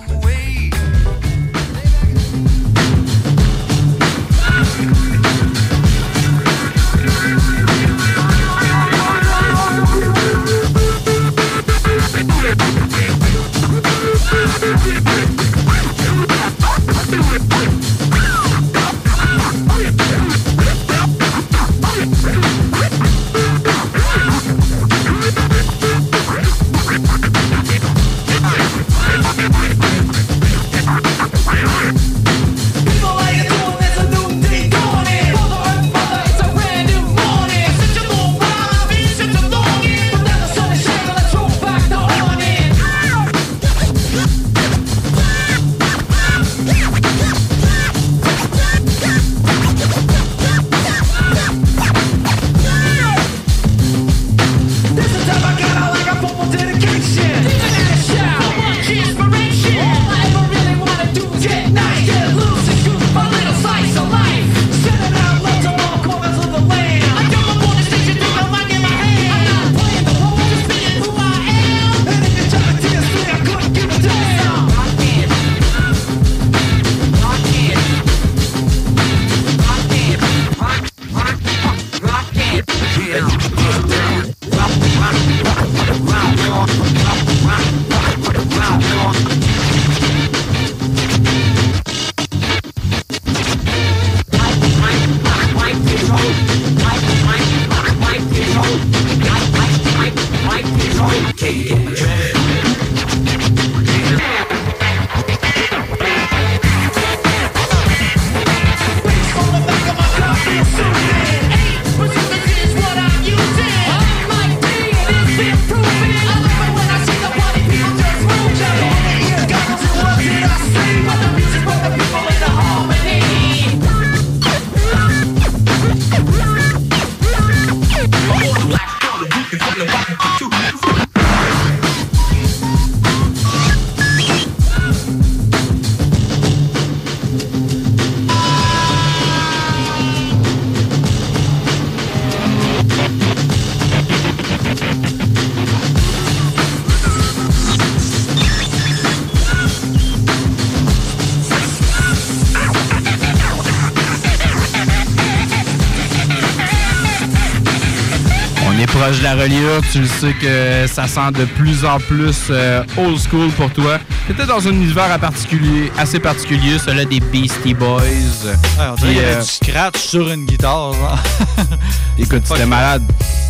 Tu le sais que ça sent de plus en plus euh, old school pour toi. T'étais dans un univers à particulier, assez particulier, celui des Beastie Boys. Ouais, on dirait avait euh, du scratch sur une guitare. genre. Écoute, c'était malade.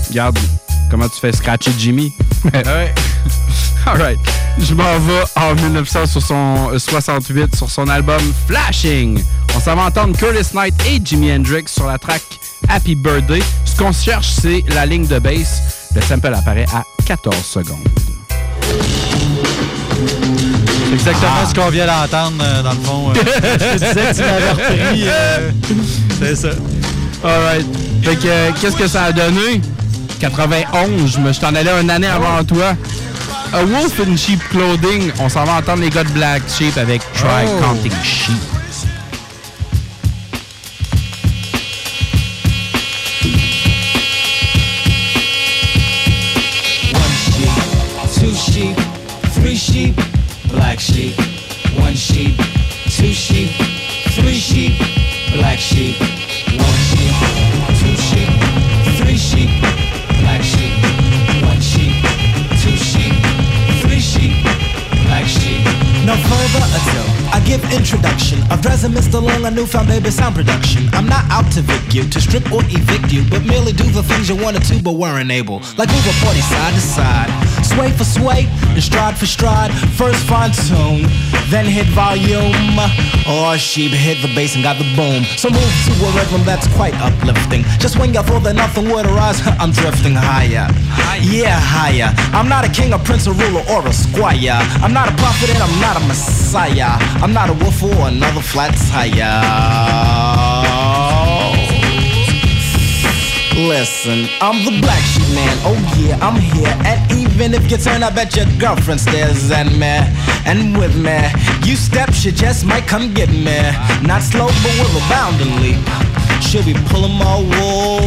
Regarde comment tu fais scratcher Jimmy. ouais. Alright. Je m'en vais en 1968 sur son album Flashing. On s'en va entendre Curtis Knight et Jimi Hendrix sur la track Happy Birthday. Ce qu'on cherche, c'est la ligne de bass. Le sample apparaît à 14 secondes. C'est exactement ce qu'on vient d'entendre, euh, dans le fond. euh. je te disais que tu l'avais repris. euh, c'est ça. Alright. Fait que, qu'est-ce que ça a donné? 91, mais je t'en allais une année avant toi. A Wolf in Sheep Clothing. On s'en va entendre les gars de Black Sheep avec Try Oh. Counting Sheep. Sheep. One sheep, two sheep, three sheep, black sheep. One sheep, two sheep, three sheep, black sheep. One sheep, two sheep, three sheep, black sheep. No further ado, I give introduction of Dres and Mr. Long, a newfound baby sound production. I'm not out to vic you, to strip or evict you, but merely do the things you wanted to but weren't able. Like move a party side to side, sway for sway, and stride for stride. First fine tune, then hit volume. Oh, or sheep hit the bass and got the boom. So move to a rhythm that's quite uplifting. Just when you thought that nothing would arise, I'm drifting higher. Yeah, higher. I'm not a king, a prince, a ruler, or a squire. I'm not a prophet and I'm not a messiah. I'm not a wolf or another flat tire. Listen, I'm the black sheep man. Oh yeah, I'm here. And even if you turn, I bet your girlfriend stares at me. And with me, you step, she just might come get me. Not slow, but with a bounding leap. She'll be pulling my wool.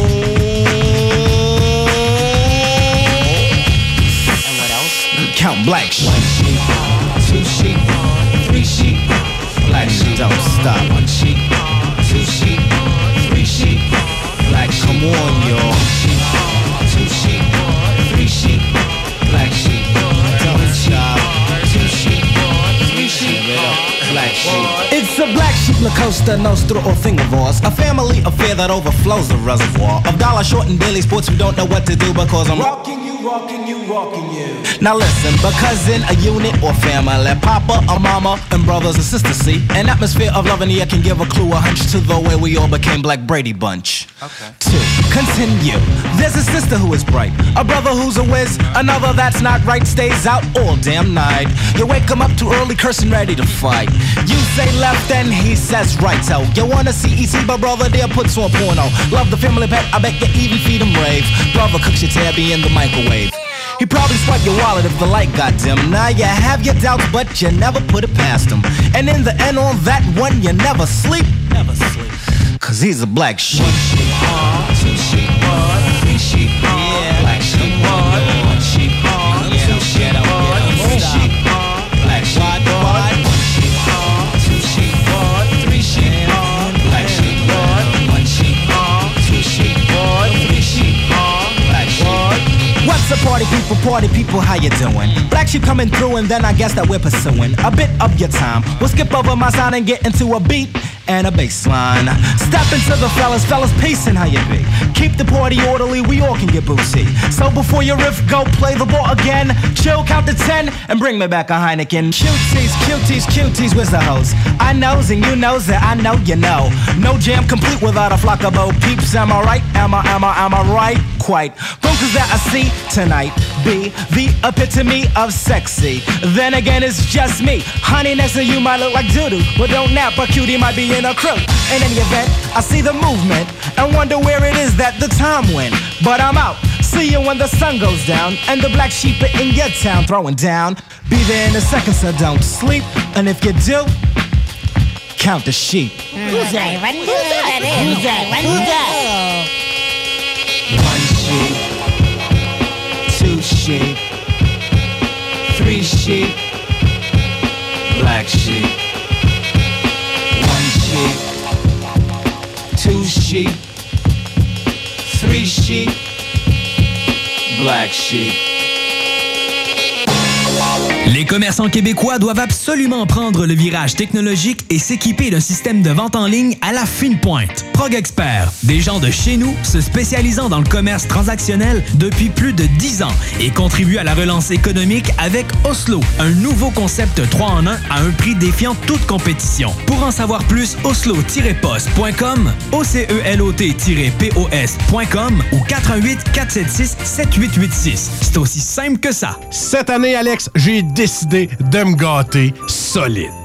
And what else? count black sheep. One sheep, two sheep, three sheep, black sheep. Don't stop. One sheep, on, y'all. Two sheep, three sheep, black sheep. Two sheep, three sheep, black sheep. It's a black sheep La Costa Nostra or Thingivores, a family affair that overflows the reservoir of dollar short and daily sports who don't know what to do because I'm Rocking you, rocking you, rocking you. Now listen, because in a unit or family, papa, a mama, and brothers and sisters see, an atmosphere of love in the air can give a clue, a hunch to the way we all became Black Brady Bunch. Okay. Two, continue. There's a sister who is bright, a brother who's a whiz, another that's not right stays out all damn night. You wake him up too early, cursing, ready to fight. You say left and he says right. So you wanna see EC, but brother there puts on porno. Love the family pet, I bet you even feed him rave. Brother cooks your tabby in the microwave. He probably swiped your wallet if the light got dim. Now you have your doubts, but you never put it past him. And in the end, on that one, you never sleep. Never sleep. Cause he's a black sheep. Up, party people? Party people, how you doing? Black sheep coming through, and then I guess that we're pursuing a bit of your time. We'll skip over my sign and get into a beat and a bass line. Step into the fellas, fellas, peace pacing how you be. Keep the party orderly, we all can get boozy. So before your riff go, play the ball again. Chill, count to ten, and bring me back a Heineken. Cuties, cuties, cuties, where's the host? I knows and you knows that I know you know. No jam complete without a flock of bo peeps. Am I right? Am I, am I, am I right? Quite. Bunkers that I see tonight be the epitome of sexy. Then again, it's just me. Honey, next to you might look like doo-doo. But don't nap, a cutie might be in a crew. In any event, I see the movement and wonder where it is that the time went. But I'm out. See you when the sun goes down and the black sheep are in your town throwing down. Be there in a second, so don't sleep. And if you do, count the sheep. Who's that? Who's that? Who's that? Who's that? One sheep, two sheep, three sheep, Les commerçants québécois doivent absolument prendre le virage technologique et s'équiper d'un système de vente en ligne à la fine pointe. Prog Expert, des gens de chez nous se spécialisant dans le commerce transactionnel depuis plus de 10 ans et contribuent à la relance économique avec Oslo, un nouveau concept 3 en 1 à un prix défiant toute compétition. Pour en savoir plus, oslo-post.com, ocelot-pos.com ou 418 476 7886. C'est aussi simple que ça. Cette année, Alex, j'ai décidé de me gâter solide.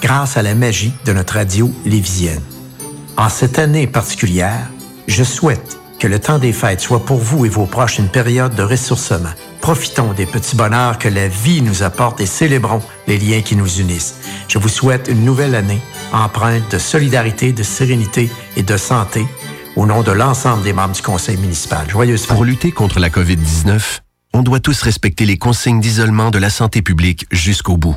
grâce à la magie de notre radio lévisienne. En cette année particulière, je souhaite que le temps des fêtes soit pour vous et vos proches une période de ressourcement. Profitons des petits bonheurs que la vie nous apporte et célébrons les liens qui nous unissent. Je vous souhaite une nouvelle année empreinte de solidarité, de sérénité et de santé au nom de l'ensemble des membres du conseil municipal. Joyeuse. Pour lutter contre la COVID-19, on doit tous respecter les consignes d'isolement de la santé publique jusqu'au bout.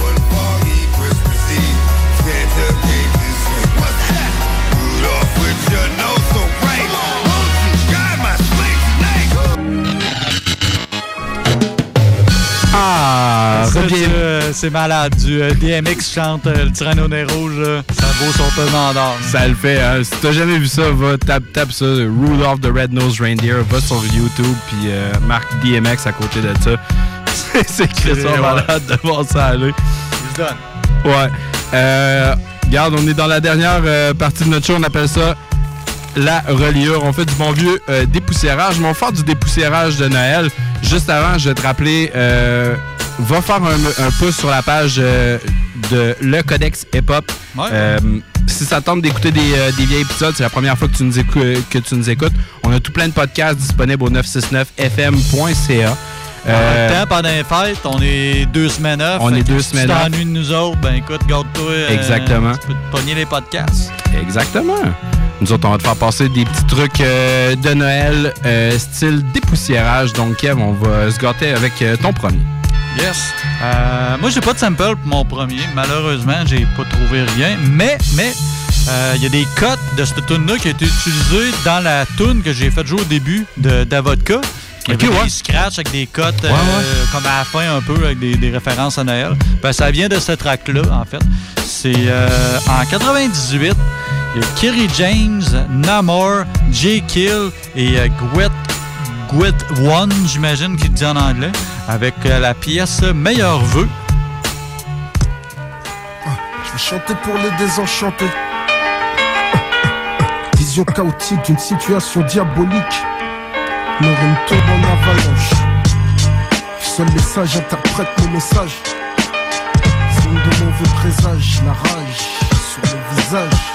Ah, Ça, euh, C'est malade. Du euh, DMX chante euh, le tyranno des rouges. Ça vaut son pesant d'or. Ça le fait. Hein. Si t'as jamais vu ça, va tape, tape ça. Rudolph the Red-Nosed Reindeer. Va sur YouTube puis euh, marque DMX à côté de ça. C'est- Chris Ouais. malade de voir ça aller. Se donne. Ouais. Euh, regarde, on est dans la dernière euh, partie de notre show. On appelle ça la reliure. On fait du bon vieux dépoussiérage. Mais on va faire du dépoussiérage de Noël. Juste avant, je vais te rappeler, euh, va faire un, un pouce sur la page euh, de Le Codex Hip Hop. Euh, si ça tente d'écouter des, euh, des vieilles épisodes, c'est la première fois que tu, nous écou- que tu nous écoutes. On a tout plein de podcasts disponibles au 969fm.ca. En même temps, pendant les fêtes, on est deux semaines off. On est deux si semaines off. t'ennuies de nous autres, ben écoute, garde-toi. Exactement. Tu peux te pogner les podcasts. Exactement. Nous autres, on va te faire passer des petits trucs euh, de Noël, euh, style dépoussiérage. Donc, Kev, on va se gâter avec euh, ton premier. Yes. Euh, moi, j'ai pas de sample pour mon premier. Malheureusement, j'ai pas trouvé rien. Mais, mais, il y a des cotes de cette tune-là qui a été utilisée dans la tune que j'ai faite jouer au début de d'Avodka. Il y avait ouais. des scratchs avec des cotes, Ouais, comme à la fin un peu, avec des, des références à Noël. Ben, ça vient de cette track-là, en fait. C'est euh, en 98. Il y a Kerry James, Namor, J. Kill et euh, Gwet Gwet One, j'imagine qu'il dit en anglais, avec euh, la pièce Meilleur vœu. Je vais chanter pour les désenchantés. Vision chaotique d'une situation diabolique. Nos rimes tombent en avalanche. Seuls les sages interprètent mes messages. Signe de mauvais présage, la rage sur le visage.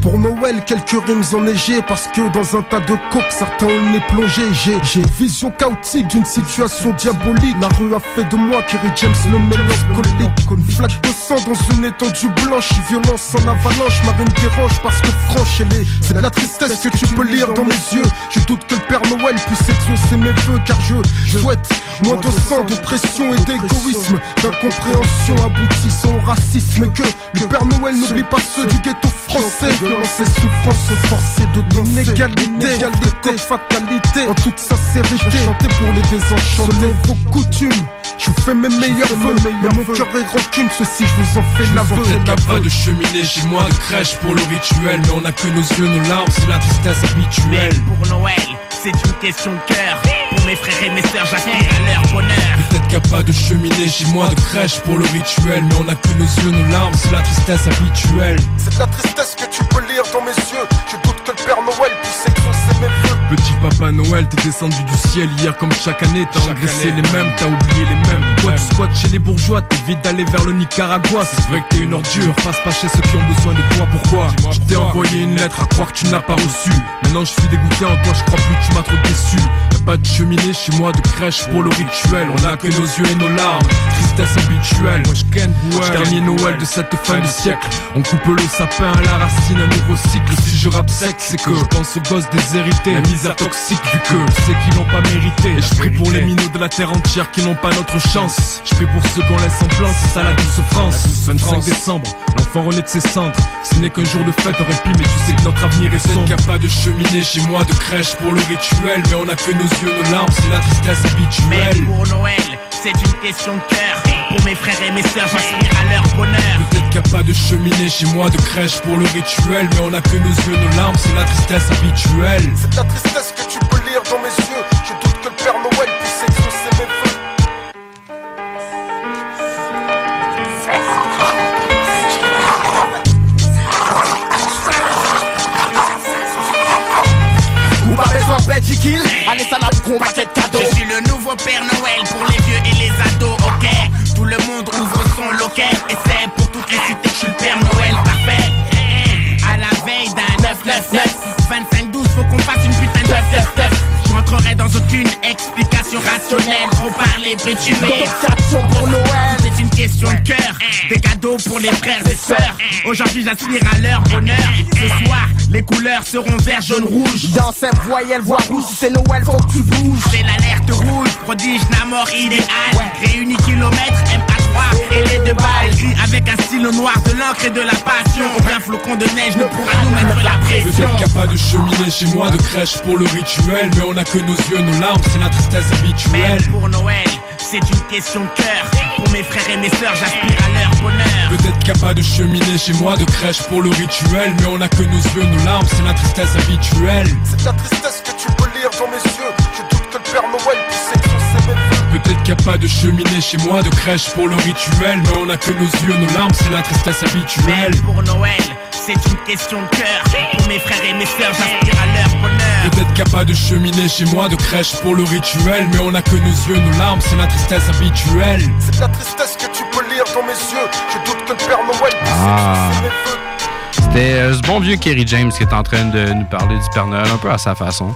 Pour Noël quelques rimes enneigées parce que dans un tas de coques certains ont le nez plongé. J'ai, vision chaotique d'une situation diabolique. La rue a fait de moi Kerry James le mélancolique. Une flaque de sang dans une étendue blanche, violence en avalanche. Ma rime dérange parce que franche elle est. C'est de la tristesse que tu peux lire dans mes yeux. Je doute que le Père Noël puisse exaucer mes vœux car je souhaite moins de sang, de pression et d'égoïsme, d'incompréhension aboutissant au racisme. Et que le Père Noël n'oublie pas ceux du ghetto français. Violence et souffrance forcée de d'inégalité, égalité, fatalité. En toute sincérité, je chantais pour les désenchantés. vos coutumes. Je fais mes meilleurs vœux, mais mon cœur est rancune. Ceci, je vous en fais l'aveu. Pas de cheminée chez moi, de crèche pour le rituel. Mais on a que nos yeux, nos larmes, c'est la tristesse habituelle. Pour Noël, c'est une question de cœur. Pour mes frères et mes sœurs, j'aspire leur bonheur. Peut-être a pas de cheminée chez moi, de crèche pour le rituel. Mais on a que nos yeux, nos larmes, c'est la tristesse habituelle. C'est de la tristesse que tu peux lire dans mes yeux. Je Petit papa Noël, t'es descendu du ciel hier comme chaque année. T'as engraissé les mêmes, t'as oublié les mêmes. Toi, tu squattes chez les bourgeois, t'évites d'aller vers le Nicaragua. C'est vrai que t'es une ordure, passe pas chez ceux qui ont besoin de toi. Pourquoi Je t'ai envoyé une lettre à croire que tu n'as pas reçu. Maintenant, je suis dégoûté en toi, je crois plus que tu m'as trop déçu. Y'a pas de cheminée chez moi, de crèche pour le rituel. On a que nos yeux et nos larmes, tristesse habituelle. Moi, je ken Dernier Noël de cette fin de siècle. On coupe le sapin à la racine, un nouveau cycle. Si je rappe sec, c'est que je pense aux gosses déshérités. Misère toxique, vu que je sais qu'ils n'ont pas mérité. Et je prie pour les minots de la terre entière qui n'ont pas notre chance. Je prie pour ceux qu'on laisse en plan, c'est ça la douce France. 25 décembre, l'enfant renaît de ses cendres. Ce n'est qu'un jour de fête, aurait pu, mais tu sais que notre avenir est sombre. Qu'il n'y a pas de cheminée chez moi, de crèche pour le rituel. Mais on a que nos yeux, nos larmes, c'est la tristesse Mais habituelle. pour Noël, c'est une question de cœur. Pour mes frères et mes sœurs, j'aspire à leur bonheur. Peut-être qu'il n'y a pas de cheminée chez moi, de crèche pour le rituel. Mais on a que nos yeux, nos larmes, c'est la tristesse habituelle. C'est la tristesse que tu peux lire dans mes yeux. Je doute que le Père Noël puisse exaucer mes vœux. Ou de petit kill, allez ça n'a combat quel nouveau Père Noël pour les vieux et les ados, ok? Tout le monde ouvre son loquet Et c'est pour toutes les cités que je suis le Père Noël parfait. À la veille d'un 999 25-12, faut qu'on fasse une putain de 999 Je rentrerai dans aucune explication rationnelle Trop parler, tuer pour Noël. C'est une question de cœur Des cadeaux pour les frères et sœurs. Aujourd'hui j'aspire à leur bonheur. Ce soir, les couleurs seront vert, jaune, rouge. Dans cette voyelle, voix rouge, c'est Noël, faut que tu bouges. C'est l'alerte rouge, prodige, Namor idéal Réunis kilomètres, MA3 et les deux balles. Écrit avec un stylo noir, de l'encre et de la passion. Aucun flocon de neige ne pourra nous mettre la pression. Peut-être capable de cheminer chez moi de crèche pour le rituel. Mais on a que nos yeux, nos larmes, c'est la tristesse habituelle. Même pour Noël, c'est une question de cœur. Pour mes frères et mes sœurs, j'aspire à leur bonheur. Peut-être capable de cheminer chez moi de crèche pour le rituel. Mais on a que nos yeux, nos larmes, c'est la tristesse habituelle. C'est la tristesse que tu vœux. Peut-être capable de cheminer chez moi de crèche pour le rituel Mais on a que nos yeux, nos larmes, c'est la tristesse habituelle pour Noël, c'est une question de cœur Pour mes frères et mes sœurs, j'aspire à leur bonheur Peut-être capable de cheminer chez moi de crèche pour le rituel Mais on a que nos yeux, nos larmes, c'est la tristesse habituelle C'est de la tristesse que tu peux lire dans mes yeux. Je doute que le Père Noël Ah. mes. C'était euh, ce bon vieux Kerry James qui est en train de nous parler du Père Noël, un peu à sa façon.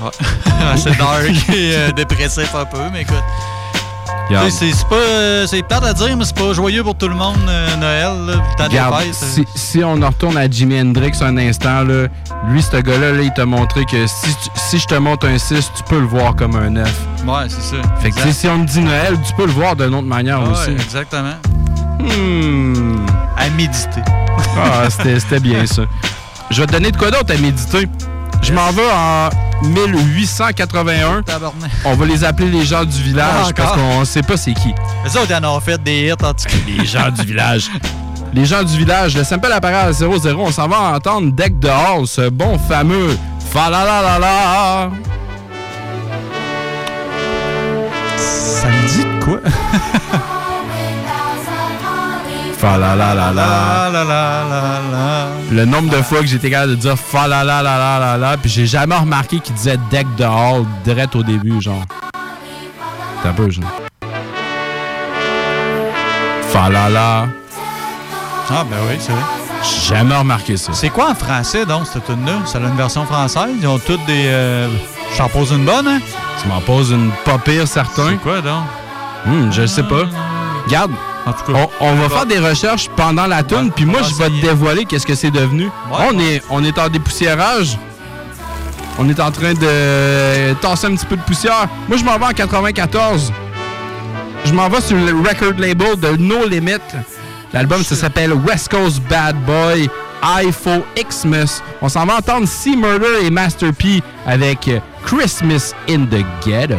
c'est dark et euh, dépressif un peu, mais écoute. C'est pas. euh, C'est plate à dire, mais c'est pas joyeux pour tout le monde, euh, Noël, là, fêtes. si, si on en retourne à Jimi Hendrix un instant, là, lui, ce gars-là, là, il t'a montré que si, si je te montre un 6, tu peux le voir comme un 9. Ouais, c'est ça. Fait que si on te dit Noël, tu peux le voir d'une autre manière Ouais, aussi. exactement. Hmm. À méditer. Ah, c'était bien ça. Je vais te donner de quoi d'autre à méditer? Je m'en vais en 1881. Tabarnak. On va les appeler les gens du village Ah, parce encore? qu'on sait pas c'est qui. Les autres, ils en ont fait des hits, en tout cas. Les gens du village. Les gens du village, le sample apparaît à 0-0. On s'en va entendre Deck de Hall, ce bon fameux fa la la la la. Ça me dit de quoi? Fa la la la la. La la la la la. Le nombre de fois que j'étais capable de dire fa la la la la la la, puis j'ai jamais remarqué qu'il disait Deck de Hall direct au début, genre. T'as un peu, genre. Fa la la. Ah, ben oui, c'est vrai. J'ai jamais remarqué ça. C'est quoi en français, donc, cette tune-là? Ça a une version française? Ils ont toutes des. Euh... J'en pose une bonne, hein? Tu m'en poses une pas pire, certain. C'est quoi, donc? Hmm, je sais pas. Regarde. En tout cas, on, on va faire des recherches pendant la tune, puis moi, je vais te dévoiler qu'est-ce que c'est devenu. on, est, on est en dépoussiérage. On est en train de tasser un petit peu de poussière. Moi, je m'en vais en 94. Je m'en vais sur le record label de No Limit. L'album, ça s'appelle West Coast Bad Boy, IFO Xmas. On s'en va entendre C Murder et Master P avec Christmas in the Ghetto.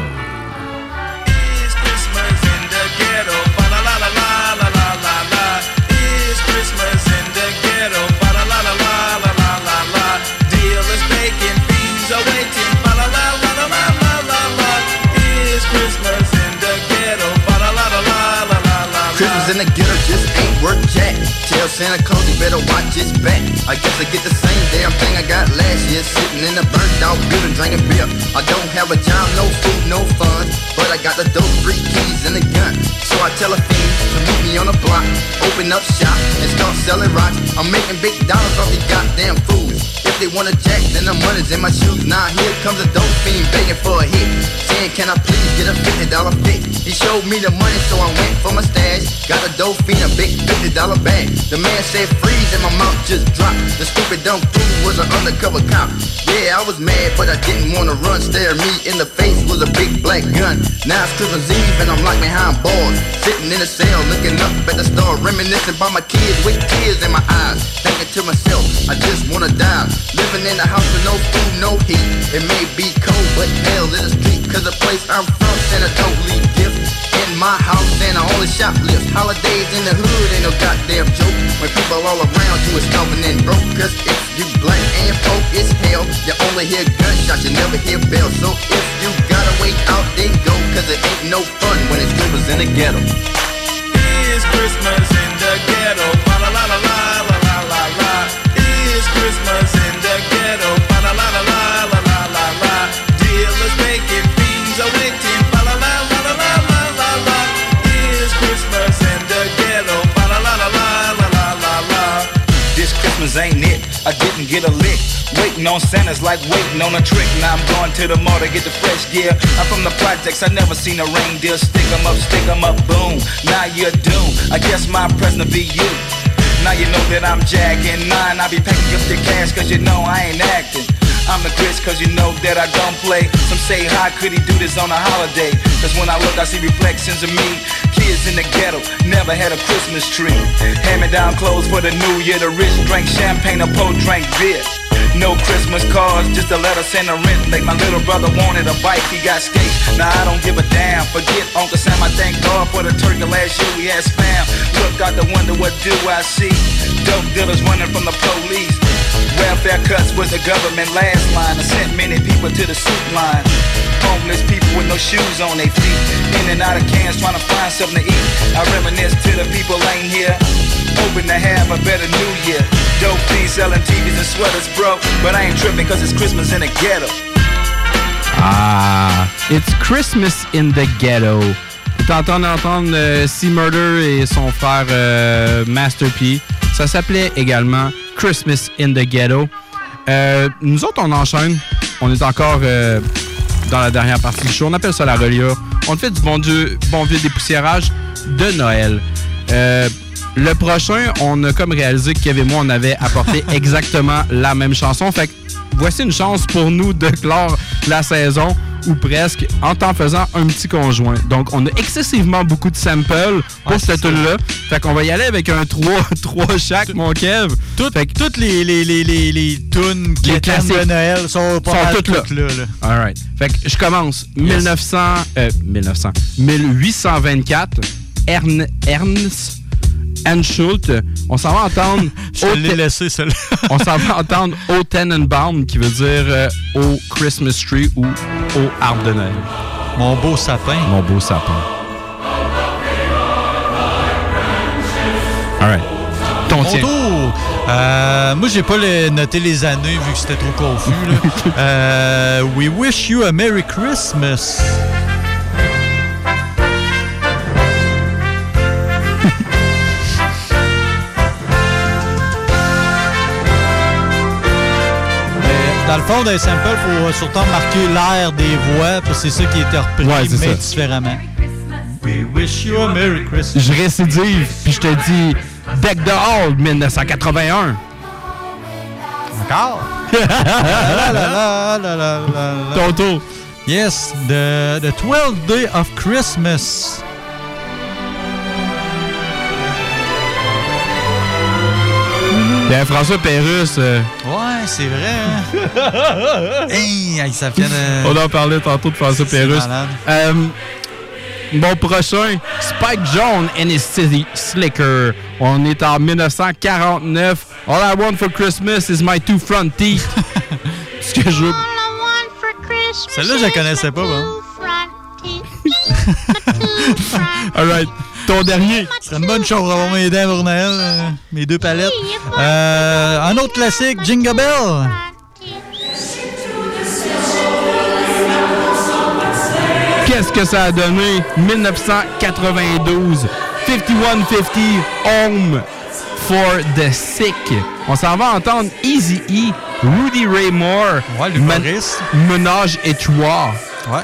Santa Claus he better watch his back. I guess I get the same damn thing I got last year. Sitting in a burnt out building drinking beer. I don't have a job, no food, no fun. But I got the dope, three keys, and a gun. So I tell a fiend to meet me on the block. Open up shop and start selling rocks. I'm making big dollars off these goddamn fools. If they wanna jack, then the money's in my shoes. Now here comes a dope fiend begging for a hit. Saying, can I please get a fifty dollar fix? He showed me the money, so I went for my stash. Got a dope fiend, a big fifty dollar bag. The man said freeze, and my mouth just dropped. The stupid dumb fool was an undercover cop. Yeah, I was mad, but I didn't wanna run. Stare me in the face was a big black gun. Now it's Christmas Eve, and I'm locked behind bars. Sitting in a cell, looking up at the star, reminiscing about my kids with tears in my eyes. Thinking to myself, I just wanna die. Living in a house with no food, no heat. It may be cold, but hell in the street. Cause the place I'm from, Santa don't leave gifts. In my house, Santa only shoplifts. Holidays in the hood ain't no goddamn joke. When people all around you is stomping and broke. Cause if you black and folk, it's hell. You only hear gunshots, you never hear bells. So if you gotta wait out, then go. Cause it ain't no fun when it's Christmas in the ghetto. It's Christmas in the ghetto. It's Christmas in the ghetto. La la la la la la la. Dealers fiends la la la la la la la. It's Christmas in the ghetto. La la la la la la la. This Christmas ain't it. I didn't get a lick. Waiting on Santa's like waiting on a trick. Now I'm going to the mall to get the fresh gear. I'm from the projects, I never seen a reindeer. Stick 'em up, stick 'em up, boom. Now you're doomed. I guess my present will be you. Now you know that I'm jacking mine. I be packing up the cash cause you know I ain't acting. I'm the grits cause you know that I don't play. Some say, how could he do this on a holiday? Cause when I look, I see reflections of me. Kids in the ghetto, never had a Christmas tree. Hand down clothes for the new year. The rich drank champagne, the poor drank beer. No Christmas cards, just a letter sent a rent. Like my little brother wanted a bike, he got skates. Now I don't give a damn. Forget Uncle Sam, I thank God for the turkey last year we had spam. Look out the window, what do I see? Dope dealers running from the police. Welfare cuts was the government last line. I sent many people to the soup line. Homeless people with no shoes on their feet. In and out of cans trying to find something to eat. I reminisce to the people ain't here. Hoping to have a better new year. Dope fiends selling TVs and sweaters, bro. But I ain't tripping cause it's Christmas in the ghetto. Ah, It's Christmas in the Ghetto. T'es en train d'entendre euh, C Murder et son frère euh, Master P. Ça s'appelait également Christmas in the Ghetto. Euh, nous autres, on enchaîne. On est encore euh, dans la dernière partie du show. On appelle ça la reliure. On fait du bon, dieu, bon vieux dépoussiérage de Noël. Le prochain, on a comme réalisé que Kevin et moi, on avait apporté exactement la même chanson. Fait que voici une chance pour nous de clore la saison ou presque en t'en faisant un petit conjoint. Donc, on a excessivement beaucoup de samples pour cette tune-là. Fait qu'on va y aller avec un 3, 3 chaque, mon Kev. fait que Toutes les, les, les, les, les tunes qui Les étaient de classiques. Noël sont pas sont mal toutes là. toutes là, là. All right. Fait que je commence. 1900, euh, 1900, 1824, Ern, Ernst Anschult. On s'en va entendre. Je l'ai laissé, celle On s'en va entendre au Tenenbaum, qui veut dire euh, au Christmas tree ou au arbre de Noël. Mon beau sapin. Mon beau sapin. All right. Ton Mon tour. Euh, moi, j'ai pas le- noté les années vu que c'était trop confus. là. Euh, We wish you a Merry Christmas. Dans le fond, d'un sample, il faut surtout marquer l'air des voix, parce que c'est ça qui est repris, Ouais, mais ça. différemment. We wish you a Merry Christmas. Je récidive, puis je te dis Deck the Hall 1981. Encore? La. Ton tour. Yes, the, the 12th day of Christmas. Ben, François Pérusse. euh, Ouais, c'est vrai. Hein? hey, hey, ça vient de... On en parlait tantôt de François malade. Euh, bon, prochain, Spike Jones and his City Slicker. On est en 1949. All I want for Christmas is my two front teeth. Ce que je veux. Celle-là, je la connaissais pas, bon. Alright. Ton dernier. C'est une bonne chose pour avoir mes dents pour Noël, euh, mes deux palettes. Euh, un autre classique, Jingle Bell. Qu'est-ce que ça a donné? 1992. 5150 Home for the Sick. On s'en va entendre Easy E, Rudy Ray Moore, Men- Menage et Trois. Ouais.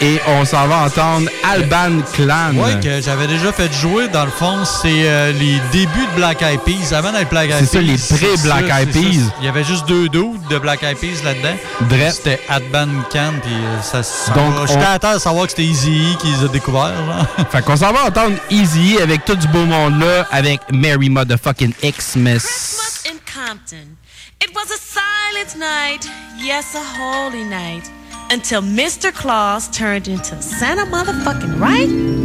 Et on s'en va entendre Alban Clan. Ouais, que j'avais déjà fait jouer, dans le fond, c'est euh, les débuts de Black Eyed Peas, avant d'être Black Eyed Peas. C'est ça, les pré-Black Eyed. Peas. Il y avait juste deux dudes de Black Eyed Peas là-dedans. C'était Adban Can, puis euh, ça, ça Donc, va- J'étais on- à terre de savoir que c'était Easy E qui les a découverts, genre. Fait qu'on s'en va entendre Easy E avec tout du beau monde là, avec Merry Motherfucking Xmas. in Compton. It was a silent night, yes, a holy night, until Mr. Claus turned into Santa motherfucking right.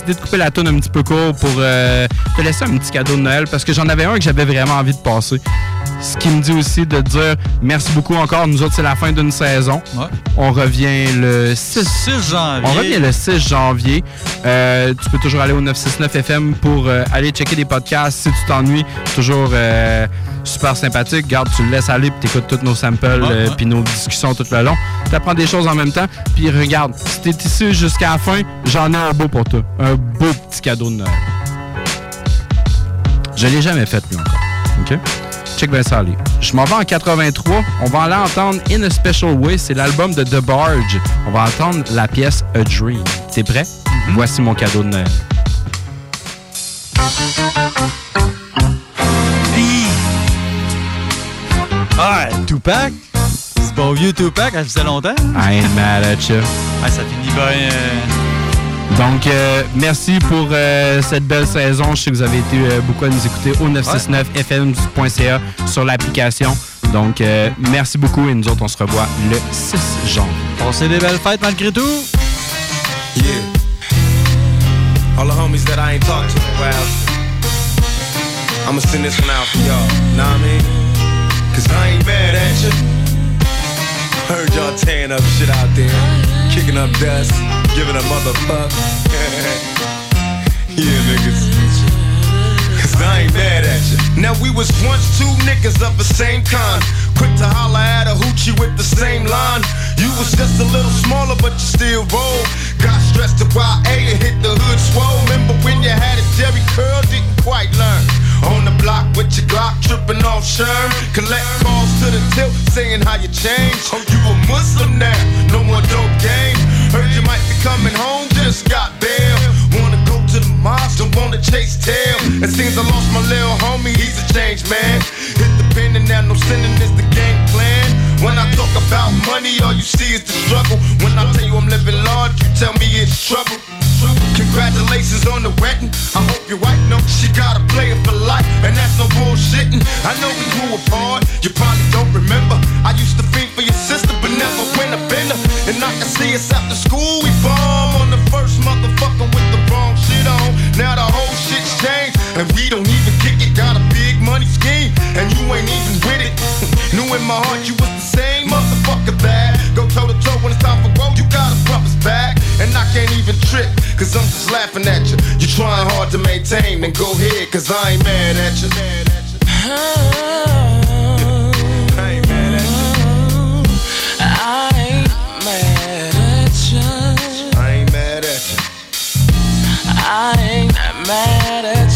Décidé de couper la tune un petit peu court pour euh, te laisser un petit cadeau de Noël parce que j'en avais un que j'avais vraiment envie de passer. Ce qui me dit aussi de dire merci beaucoup encore. Nous autres, c'est la fin d'une saison. On revient le 6, janvier. On revient le 6 janvier. Euh, tu peux toujours aller au 969 FM pour euh, aller checker des podcasts si tu t'ennuies. Toujours super sympathique. Garde, tu le laisses aller puis t'écoutes tous nos samples puis nos discussions tout le long. Tu apprends des choses en même temps. Puis regarde, si t'es ici jusqu'à la fin, j'en ai un beau pour toi. Un beau petit cadeau de Noël. Je l'ai jamais fait, lui, encore. OK? Check bien ça, aller. Je m'en vais en 83. On va aller entendre In a Special Way. C'est l'album de The Barge. On va entendre la pièce A Dream. T'es prêt? Voici mon cadeau de Noël. Ah, Tupac? Bon vieux Tupac, ça faisait longtemps. I ain't mad at you. Ah, ça finit bien. euh, Donc, euh, merci pour euh, cette belle saison. Je sais que vous avez été euh, beaucoup à nous écouter au 969fm.ca sur l'application. Donc, euh, merci beaucoup et nous autres, on se revoit le 6 janvier. Passez des belles fêtes malgré tout. Yeah. All the homies that I ain't talked to in a while. I'ma send this one out for y'all. Know what I mean? Cause I ain't mad at you. Heard y'all tearing up shit out there. Kicking up dust. Giving a motherfuck. yeah, niggas. Cause I ain't mad at you. Now we was once two niggas of the same kind. Quick to holler at a hoochie with the same line. You was just a little smaller, but you still roll. Got stressed to YA and hit the hood swole. Remember when you had a Jerry curl, didn't quite learn. On the block with your Glock, tripping off Sherm. Collect calls to the tilt, saying how you changed. Oh, you a Muslim now, no more dope game. Heard you might be coming home, just got bail. Wanna go to the mosque, don't wanna chase tail. It seems I lost my little homie, he's a changed man. Hit the pen and now no sinning is the game plan. When I talk about money, all you see is the struggle. When I tell you I'm living large, you tell me it's trouble. Congratulations on the wedding. I hope your wife knows she got a player for life, and that's no bullshitting. I know we grew apart, you probably don't remember. I used to fiend for your sister, but never went in her. And I can see us after school, we bomb on the first motherfucker with the wrong shit on. Now the whole shit's changed, and we don't even kick it. Got a big money scheme, and you ain't even it. In my heart you was the same motherfucker that go toe to toe when it's time for growth. You gotta bump us back, and I can't even trip, cause I'm just laughing at you. You trying hard to maintain, then go ahead, cause I ain't mad at you. I ain't mad at you. I ain't mad at you. I ain't mad at you. I ain't mad at you.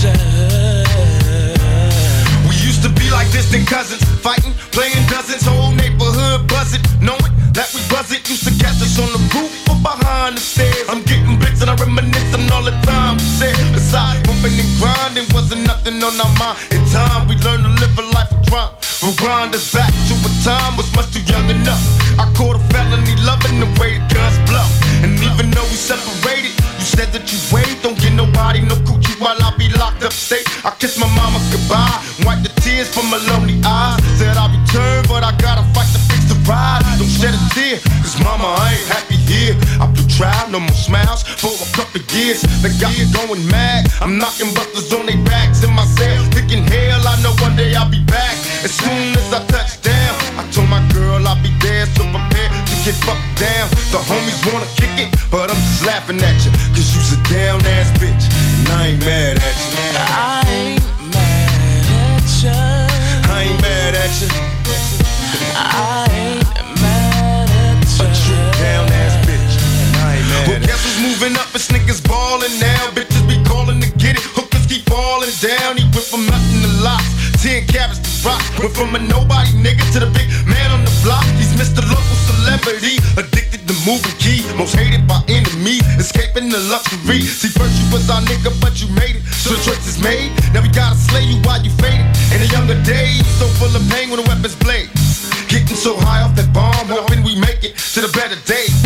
Distant cousins, fighting, playing dozens, whole neighborhood buzzing, knowing that we wasn't used to catch us on the roof or behind the stairs. I'm getting bricks and I reminisce on all the time we said. Besides, bumping and grinding wasn't nothing on our mind. In time, we learned to live a life of crime. Rewind us back to a time was much too young enough. I caught a felony loving the way guns blow. And even though we separated, you said that you wait, don't nobody no coochie while I be locked up state. I kiss my mama goodbye, wipe the tears from my lonely eyes. Said I'll return, but I gotta fight the ride. Don't shed a tear, cause mama, I ain't happy here. I blew trial, no more smiles for a couple years. They got me going mad. I'm knocking busters on their backs in my cell, thinking hell, I know one day I'll be back. As soon as I touch down, I told my girl I'll be there, so prepared to get fucked down. The homies wanna kick it, but I'm just laughing at you, cause you's a down ass bitch, and I ain't mad at you. I ain't mad at you. I ain't mad at you. I Up, it's niggas ballin' now. Bitches be callin' to get it. Hookers keep falling down. He went from nothing to lots. Ten cars to rock. Went from a nobody nigga to the big man on the block. He's Mr. Local Celebrity. Addicted to moving key. Most hated by enemies. Escaping the luxury. See, first you was our nigga, but you made it. So the choice is made. Now we gotta slay you while you faded. In the younger days, so full of pain when the weapons blade. Getting so high off that bomb, hoping we make it to the better days.